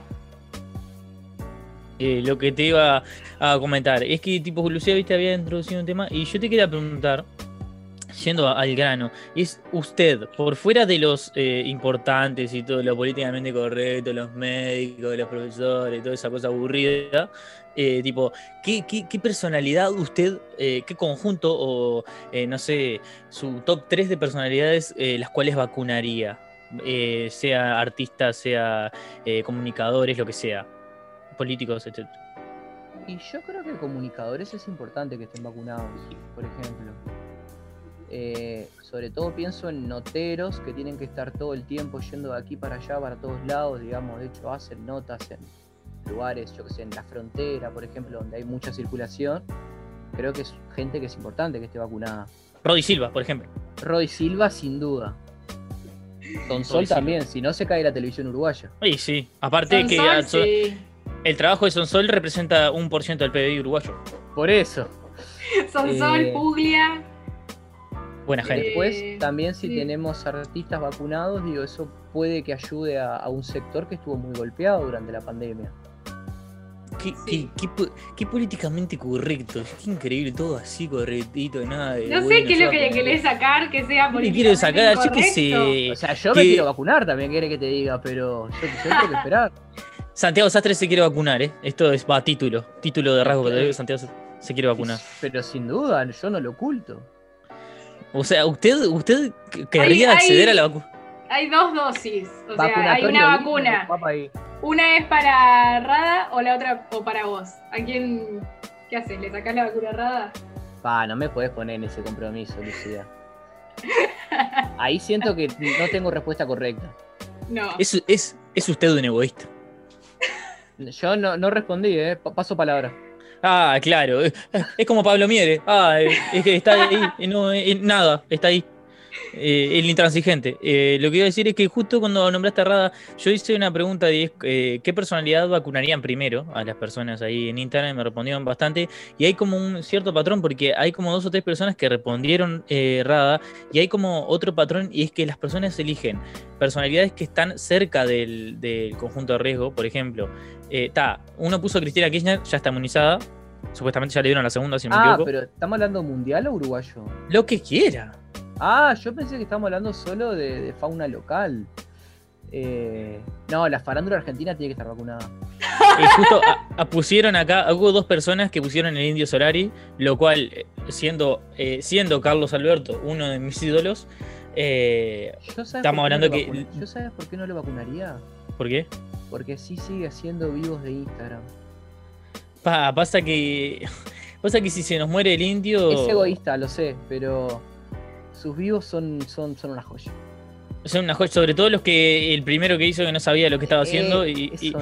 Eh, lo que te iba a comentar es que, tipo, Lucía, viste, había introducido un tema y yo te quería preguntar, yendo al grano, es usted, por fuera de los eh, importantes y todo lo políticamente correcto, los médicos, los profesores, toda esa cosa aburrida, eh, tipo, ¿qué, personalidad usted, qué conjunto o, no sé, su top 3 de personalidades las cuales vacunaría? eh, sea artistas, sea eh, comunicadores, lo que sea, políticos, etc. Y yo creo que comunicadores es importante que estén vacunados, por ejemplo. Eh, sobre todo pienso en noteros que tienen que estar todo el tiempo yendo de aquí para allá, para todos lados, digamos, de hecho hacen notas en lugares, yo que sé, en la frontera, por ejemplo, donde hay mucha circulación. Creo que es gente que es importante que esté vacunada. Rodi Silva, por ejemplo. Rodi Silva, sin duda. Don Sol también, si no se cae la televisión uruguaya. Y sí, aparte Son que Sol, a- so- sí. El trabajo de Sonsol representa un por ciento del PBI uruguayo. Por eso. Sonsol, Eh, Puglia. Buena gente. Después, Eh, también si sí. tenemos artistas vacunados, digo, eso puede que ayude a, a un sector que estuvo muy golpeado durante la pandemia. Qué, Sí. qué- qué po- qué políticamente correcto. Qué increíble, todo así correctito, nada de. No sé bueno, qué es lo que le querés sacar, que sea poner- ¿Qué le quiero sacar? Yo qué políticamente sé. O sea, yo me quiero vacunar también, quiere que te diga, pero yo, yo tengo que esperar. Santiago Sastre se quiere vacunar, ¿eh? Esto es, va, título. Título de rasgo que Santiago se- se quiere vacunar. Pero sin duda, yo no lo oculto. O sea, ¿usted, usted querría Hay- hay- acceder a la vacuna? Hay dos dosis. O sea, hay una vacuna. Una es para Rada o la otra o para vos. ¿A quién? ¿Qué haces? ¿Le sacás la vacuna a Rada? Pa, no me podés poner en ese compromiso, Lucía. Ahí siento que no tengo respuesta correcta. No. Es, es, es usted un egoísta. Yo no, respondí, ¿eh? Pa- Paso palabra. Ah, claro. Es como Pablo Miere. Ah, eh, es que está ahí. No, eh, nada, está ahí. Eh, el intransigente. Lo que iba a decir es que justo cuando nombraste a Rada, yo hice una pregunta de qué personalidad vacunarían primero a las personas ahí en Instagram. Me respondieron bastante. Y hay como un cierto patrón, porque hay como dos o tres personas que respondieron Rada. Y hay como otro patrón, y es que las personas eligen personalidades que están cerca del conjunto de riesgo. Por ejemplo, está uno puso a Cristina Kirchner, ya está inmunizada. Supuestamente ya le dieron la segunda, si no me Ah, equivoco. pero ¿estamos hablando mundial o uruguayo? Lo que quiera. Ah, yo pensé que estábamos hablando solo de, de fauna local. Eh, no, la farándula argentina tiene que estar vacunada. Eh, justo a- a- pusieron acá, hubo dos personas que pusieron el Indio Solari, lo cual, eh, siendo, eh, siendo Carlos Alberto uno de mis ídolos, eh, Yo, ¿sabes Estamos no hablando lo que- ¿Yo sabes por qué no lo vacunaría? ¿por qué? Porque sí sigue haciendo vivos de Instagram. Pa- pasa que pasa que si se nos muere el indio, Es egoísta, lo sé, pero sus vivos son, son, son una joya. son una joya, sobre todo los que el primero que hizo que no sabía lo que estaba haciendo Eh, y, eso y-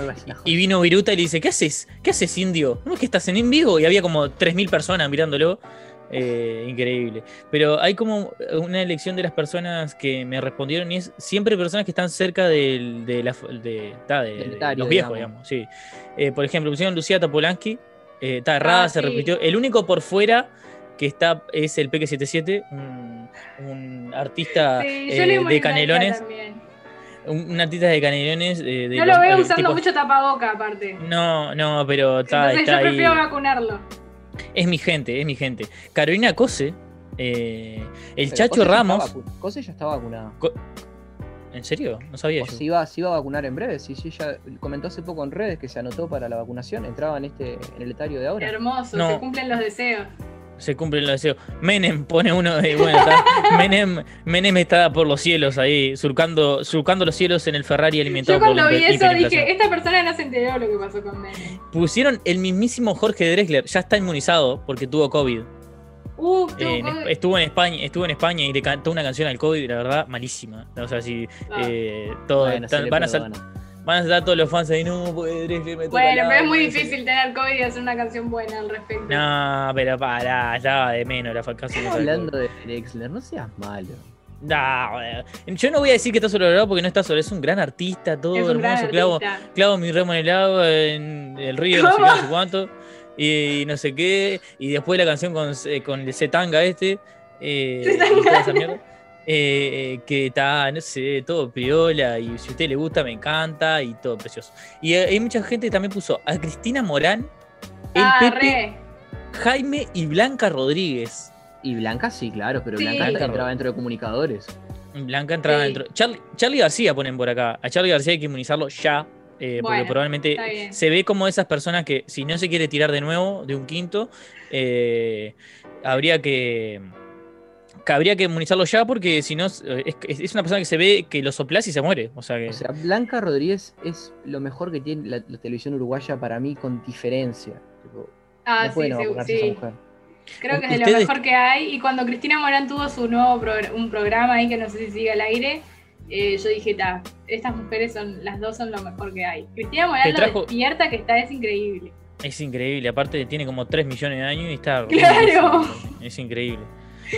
y vino Viruta y le dice, ¿qué haces? ¿Qué haces, indio? ¿No es que estás en en vivo? Y había como 3.000 personas mirándolo. Eh, increíble. Pero hay como una elección de las personas que me respondieron y es siempre personas que están cerca del, de, la, de, ta, de- Del de etario, los viejos, digamos. digamos. sí. Eh, por ejemplo, pusieron Lucía Topolansky. Eh, está errada, Ah, se sí. repitió. El único por fuera que está es el Peque77, un, un artista Sí, eh, de canelones. también. Un, artista de canelones. eh, de Yo los- lo veo eh, usando tipo- mucho tapaboca aparte. No, no, pero está, Entonces está yo ahí. prefiero vacunarlo. Es mi gente, es mi gente. Carolina Cose, eh, el Pero Chacho Cose Ramos. Cose ya está vacunada. ¿En serio? No sabía O yo. se iba, se iba a vacunar en breve. Sí, sí, ya comentó hace poco en redes que se anotó para la vacunación. Entraba en este en el etario de ahora. Hermoso, No. se cumplen los deseos. Se cumplen los deseos. Menem pone uno de. Bueno, está- Menem, Menem está por los cielos ahí, surcando, surcando los cielos en el Ferrari alimentado Yo cuando por vi eso dije, esta persona no se enteró lo que pasó con Menem. Pusieron el mismísimo Jorge Drexler, ya está inmunizado porque tuvo COVID. Uh, Eh, COVID. Estuvo en España, estuvo en España y le cantó una canción al COVID, la verdad, malísima. O sea, si Ah. eh, todo, Bueno, tan- van, a sal-. Van a estar todos los fans ahí, no, pues Drexler me toca Bueno, pero es muy difícil tener COVID y hacer una canción buena al respecto. No, pero pará, estaba de menos la canción. Estamos hablando de Drexler, no seas malo. No, yo no voy a decir que está sobrevalorado porque no está sobre, es un gran artista, todo hermoso, clavo, artista. clavo mi remo en el agua, en el río, no sé qué, ¿Cómo? no sé cuánto, y, no sé qué, y después la canción con, eh, con el Zetanga este, eh, eh, que está, no sé, todo piola, y si a usted le gusta, me encanta, y todo precioso. Y eh, hay mucha gente que también puso a Cristina Morán, el Ah, Pepe, re. Jaime y Blanca Rodríguez. Y Blanca sí, claro, pero Sí. Blanca Blanca entraba dentro de comunicadores. Blanca entraba Sí. dentro. Charlie, Charlie García ponen por acá. A Charlie García hay que inmunizarlo ya. eh, porque probablemente se ve como esas personas que, si no se quiere tirar de nuevo de un quinto, eh, habría que habría que inmunizarlo ya porque si no es, es- es una persona que se ve que lo soplas y se muere. O sea que. O sea, Blanca Rodríguez es lo mejor que tiene la, la televisión uruguaya para mí con diferencia. Tipo, Ah, no sí, puede no sí, sí. esa mujer. Creo que es de lo mejor que hay. Y cuando Cristina Morán tuvo su nuevo progr- un programa ahí que no sé si sigue al aire, eh, yo dije, ta, estas mujeres son, las dos son lo mejor que hay. Cristina Morán Te lo trajo- despierta que está, es increíble. Es increíble, aparte tiene como 3 millones de años y está. Claro. Es increíble.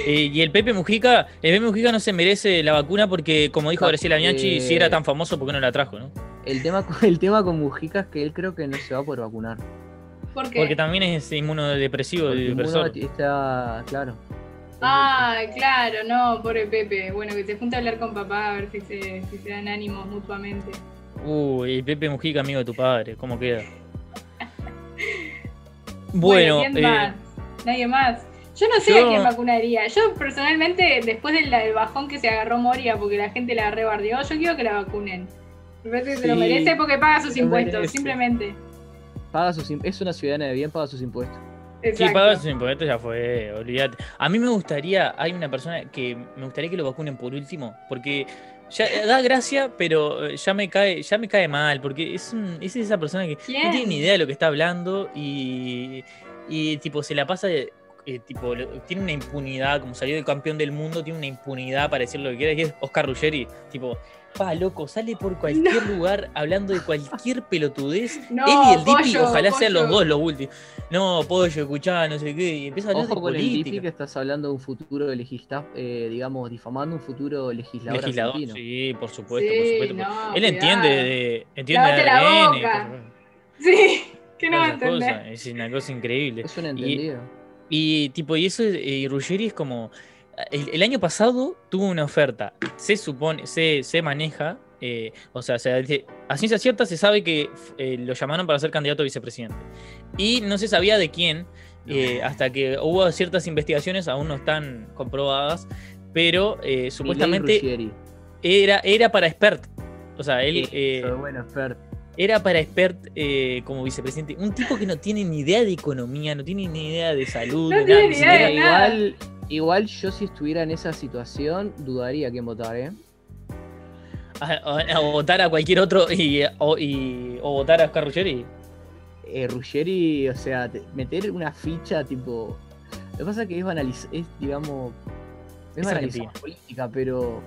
Eh, y el Pepe Mujica, el Pepe Mujica no se merece la vacuna porque, como dijo Graciela Bianchi, eh, si era tan famoso, ¿por qué no la trajo, no? El tema, con, el tema con Mujica es que él creo que no se va a poder vacunar. ¿Por qué? Porque también es inmunodepresivo Porque y uno depresor. está, claro. Ah, claro, no, pobre Pepe. Bueno, que se junte a hablar con papá a ver si se, si se dan ánimos mutuamente. Uy, el Pepe Mujica, amigo de tu padre, ¿cómo queda? Bueno, ¿quién eh, más? Nadie más. Yo no sé yo- a quién vacunaría. Yo personalmente, después del, del bajón que se agarró Moria porque la gente la rebardeó, yo quiero que la vacunen. Me parece que se lo Sí, merece porque paga sus impuestos, merece. simplemente. Paga sus, es una ciudadana de bien, paga sus impuestos. Exacto. pagas sus impuestos ya fue, olvídate. A mí me gustaría, hay una persona que me gustaría que lo vacunen por último, porque ya da gracia, pero eh, ya me cae, ya me cae mal, porque es, un- es esa persona que ¿Quién? no tiene ni idea de lo que está hablando y, y tipo se la pasa de- eh, tipo tiene una impunidad, como salió de campeón del mundo, tiene una impunidad para decir lo que quiera, que es Oscar Ruggeri, tipo, pa loco, sale por cualquier lugar hablando de cualquier pelotudez. No, Él y el Dipi, Pollo, ojalá sean los dos los últimos. No, pollo, escuchá, no sé qué, y empieza a hablar Ojo de con el Dipi política. que estás hablando de un futuro legislador, digamos, difamando un futuro legislador, Legislador, argentino. sí, por supuesto, por Sí, supuesto. no, Él cuidado. entiende de, entiende de ADN. Sí, que no va a entender. Es una cosa increíble. Es un entendido. Y tipo, y eso, eh, y Ruggeri es como. El, el año pasado tuvo una oferta. Se supone, se, se maneja. eh, o sea, se a ciencia cierta se sabe que eh, lo llamaron para ser candidato a vicepresidente. Y no se sabía de quién, eh, hasta que hubo ciertas investigaciones, aún no están comprobadas, pero eh, supuestamente era, era para expert. O sea, él eh, bueno, expert. Era para expert eh, como vicepresidente. Un tipo que no tiene ni idea de economía, no tiene ni idea de salud, No de tiene nada, ni idea de nada. Igual, igual yo si estuviera en esa situación, dudaría quién votar, ¿eh? a, a- a votar a cualquier otro y, o, y- o votar a Oscar Ruggeri. Eh, Ruggeri, o sea, te- meter una ficha tipo. Lo que pasa es que es banaliz es, digamos. Es, Es banalizar política, pero.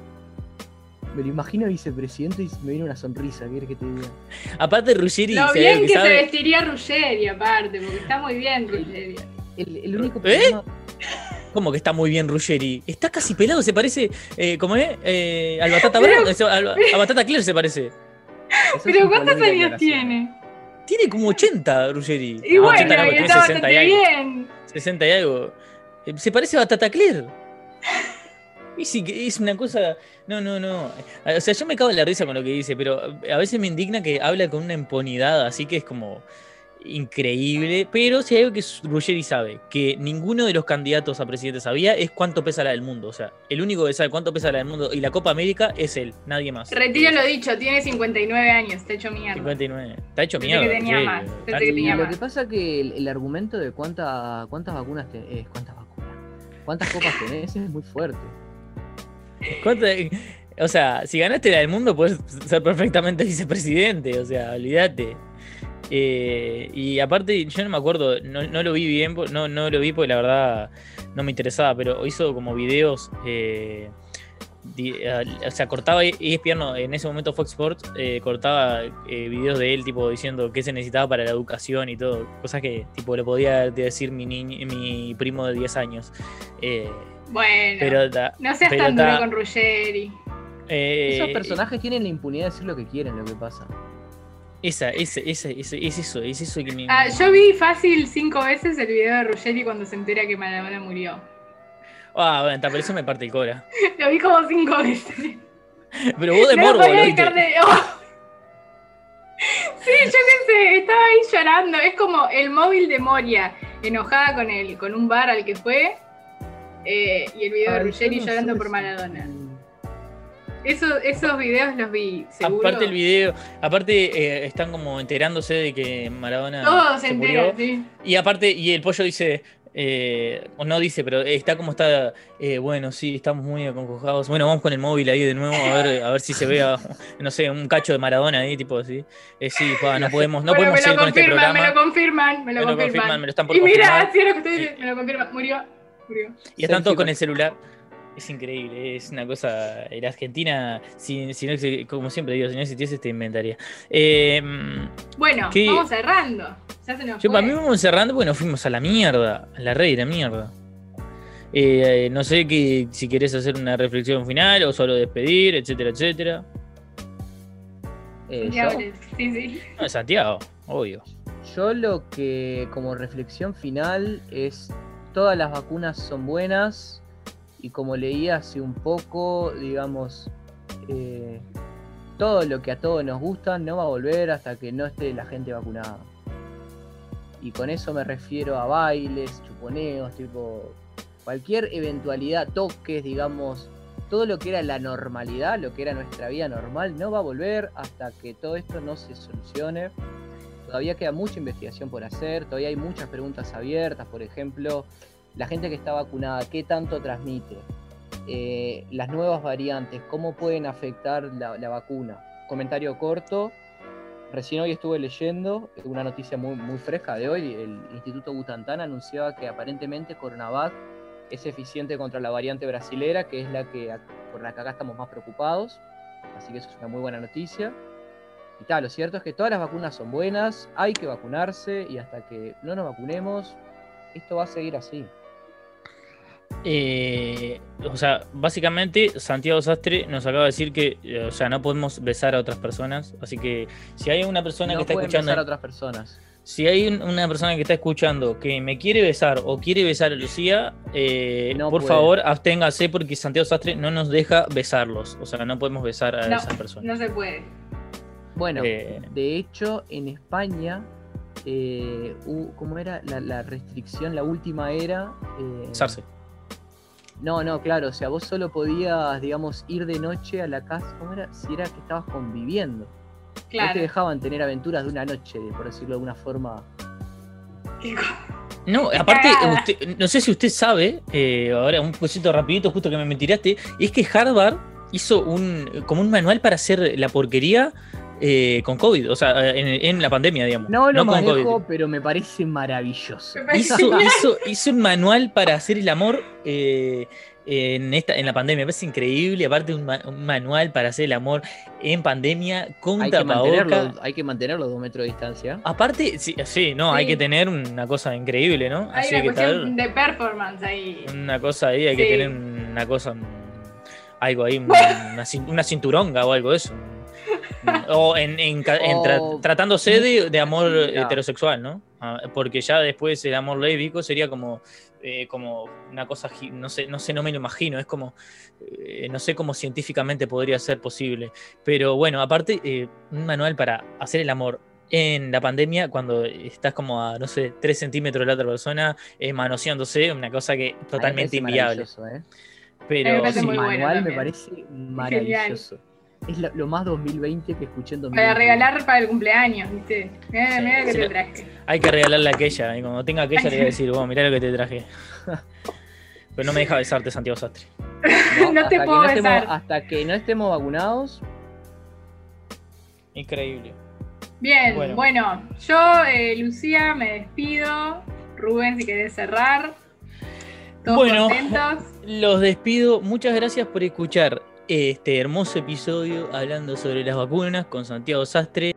Me lo imagino vicepresidente y me viene una sonrisa, ¿qué quieres que te diga? Aparte Ruggeri, Lo bien algo que se vestiría Ruggeri, aparte, porque está muy bien Ruggeri. El, el único ¿Eh? problema. ¿Cómo que está muy bien Ruggeri? Está casi pelado, se parece, eh, ¿cómo es? Eh, al Batata Pero- Brown, al- a Batata Claire se parece. Pero ¿cuántos años tiene? Tiene como 80 Ruggeri. Y No, bueno, 80 no, y está tiene 60 y bastante algo. bien. 60 y algo. Eh, Se parece a Batata Claire. Y sí, que es una cosa. No, no, no. O sea, yo me cago en la risa con lo que dice, pero a veces me indigna que habla con una impunidad, así que es como increíble. Pero si hay algo que Ruggeri sabe, que ninguno de los candidatos a presidente sabía, es cuánto pesa la del mundo. O sea, el único que sabe cuánto pesa la del mundo y la Copa América es él, nadie más. Retiro lo dicho, tiene 59 años, está hecho mierda. 59. Está hecho Pensé mierda. que tenía Ruggeri. más, Está- pensé que Y tenía lo que pasa que el, el argumento de cuánta, cuántas vacunas tenés, cuántas vacunas, cuántas copas tenés es muy fuerte. ¿Cuánto- O sea, si ganaste la del mundo, puedes ser perfectamente vicepresidente. O sea, olvídate. Eh, y aparte, yo no me acuerdo, no, lo vi bien, no, lo vi porque la verdad no me interesaba, pero hizo como videos. eh, o sea, cortaba ESPN, no, en ese momento Fox Sports, eh, cortaba eh, videos de él, tipo diciendo qué se necesitaba para la educación y todo, cosas que tipo le podía decir mi, niño, mi primo de 10 años. Eh, Bueno, pero ta- no seas pero tan duro ta- con Ruggeri. eh, Esos personajes tienen la impunidad de decir lo que quieren, lo que pasa. Esa, esa, esa, esa- es eso, es eso que me. Ah, yo vi fácil cinco veces el video de Ruggeri cuando se entera que Maradona murió. Ah, bueno, ta, pero eso me parte el cora. Lo vi como cinco veces. Pero vos de No morbo, lo viste. dejar de- ¡Oh! Sí, yo qué sé, estaba ahí llorando. Es como el móvil de Moria, enojada con el, con un bar al que fue. Eh, y el video de Ruggeri no llorando por Maradona. Esos, esos videos los vi, seguro. Aparte el video, aparte eh, están como enterándose de que Maradona Todos se se murió. enteran, sí. Y aparte, y el pollo dice, Eh, o no dice, pero está como está. eh, bueno, sí, estamos muy acongojados. Bueno, vamos con el móvil ahí de nuevo a ver, a ver si se ve, a- no sé, un cacho de Maradona ahí, tipo así. Eh, sí, pa, no podemos, no Bueno, podemos me seguir lo con este confirman, programa. me lo confirman, me lo Me lo confirman. confirman, me lo están por y mira, confirmar. así es lo que estoy diciendo, me lo confirman. Murió. Y están todos con el celular. Es increíble, es una cosa. En Argentina, si, si no, como siempre digo, si no existiese, te inventaría. Eh, Bueno, vamos cerrando. Ya se nos yo para mí vamos cerrando, bueno, fuimos a la mierda, a la rey de la mierda. Eh, no sé que, si querés hacer una reflexión final o solo despedir, etcétera, etcétera. Eh. Sí, sí. No, Santiago, obvio. Yo lo que como reflexión final es todas las vacunas son buenas y como leí hace un poco, digamos, eh, todo lo que a todos nos gusta no va a volver hasta que no esté la gente vacunada. Y con eso me refiero a bailes, chuponeos, tipo cualquier eventualidad, toques, digamos, todo lo que era la normalidad, lo que era nuestra vida normal, no va a volver hasta que todo esto no se solucione. Todavía queda mucha investigación por hacer, todavía hay muchas preguntas abiertas, por ejemplo, la gente que está vacunada, ¿qué tanto transmite? Eh, las nuevas variantes, ¿cómo pueden afectar la, vacuna? Comentario corto, recién hoy estuve leyendo una noticia muy, muy fresca de hoy, el Instituto Butantan anunciaba que aparentemente Coronavac es eficiente contra la variante brasilera, que es la que por la que acá estamos más preocupados, así que eso es una muy buena noticia. Y tal, lo cierto es que todas las vacunas son buenas, hay que vacunarse y hasta que no nos vacunemos, esto va a seguir así. Eh, o sea, básicamente Santiago Sastre nos acaba de decir que eh, o sea, no podemos besar a otras personas. Así que si hay una persona no que está escuchando, besar a otras personas. si hay un- una persona que está escuchando que me quiere besar o quiere besar a Lucía, eh, No por puede. favor absténgase porque Santiago Sastre no nos deja besarlos. O sea, no podemos besar a No, esas personas. No se puede. Bueno, Eh. de hecho, en España, eh, ¿cómo era la, la restricción? La última era... eh, Besarse. No, no, claro, o sea, vos solo podías, digamos, ir de noche a la casa, ¿cómo era? Si era que estabas conviviendo. No te Claro. dejaban tener aventuras de una noche, por decirlo de alguna forma. No, aparte, usted- no sé si usted sabe, eh, ahora un cosito rapidito, justo que me mentiraste, es que Harvard hizo un como un manual para hacer la porquería eh, con COVID, o sea, en, en la pandemia, digamos. No lo con manejo, pero me parece maravilloso. Me parece Hizo, genial. hizo- hizo un manual para hacer el amor eh, en, esta, en la pandemia. Me parece increíble. Aparte, un, ma- un manual para hacer el amor en pandemia con Hay que, tapabocas. mantenerlo, hay que mantenerlo dos metros de distancia. Aparte, sí, sí, no, hay que tener una cosa increíble, ¿no? Hay Así una que cuestión tal, de performance ahí. una cosa ahí, hay que tener una cosa, algo ahí, una, una cinturonga o algo de eso. O en, en en tra- O- tratándose de, de amor Sí, heterosexual, ¿no? Ah, Porque ya después el amor lésbico sería como, eh, como una cosa, no sé, no sé, no me lo imagino, es como, eh, no sé cómo científicamente podría ser posible. Pero bueno, aparte, eh, un manual para hacer el amor en la pandemia, cuando estás como a, no sé, 3 centímetros de la otra persona, eh, manoseándose, una cosa que totalmente inviable. maravilloso, ¿eh? Me Pero sí, manual me parece maravilloso. Es lo, lo más 2020 que escuché en 2020. Para regalar para el cumpleaños, ¿viste? Mira, Sí, mira que sí, te traje. hay que regalarle a aquella, y cuando tenga aquella le voy a decir, bueno, mirá lo que te traje. Pero no me deja besarte, Santiago Sastre. No te hasta que puedo estemos- besar. hasta que no estemos vacunados, Increíble. Bien, Bueno. bueno, yo, eh, Lucía, me despido. Rubén, si querés cerrar. Todos Bueno. contentos. Los despido. Muchas gracias por escuchar este hermoso episodio hablando sobre las vacunas con Santiago Sastre.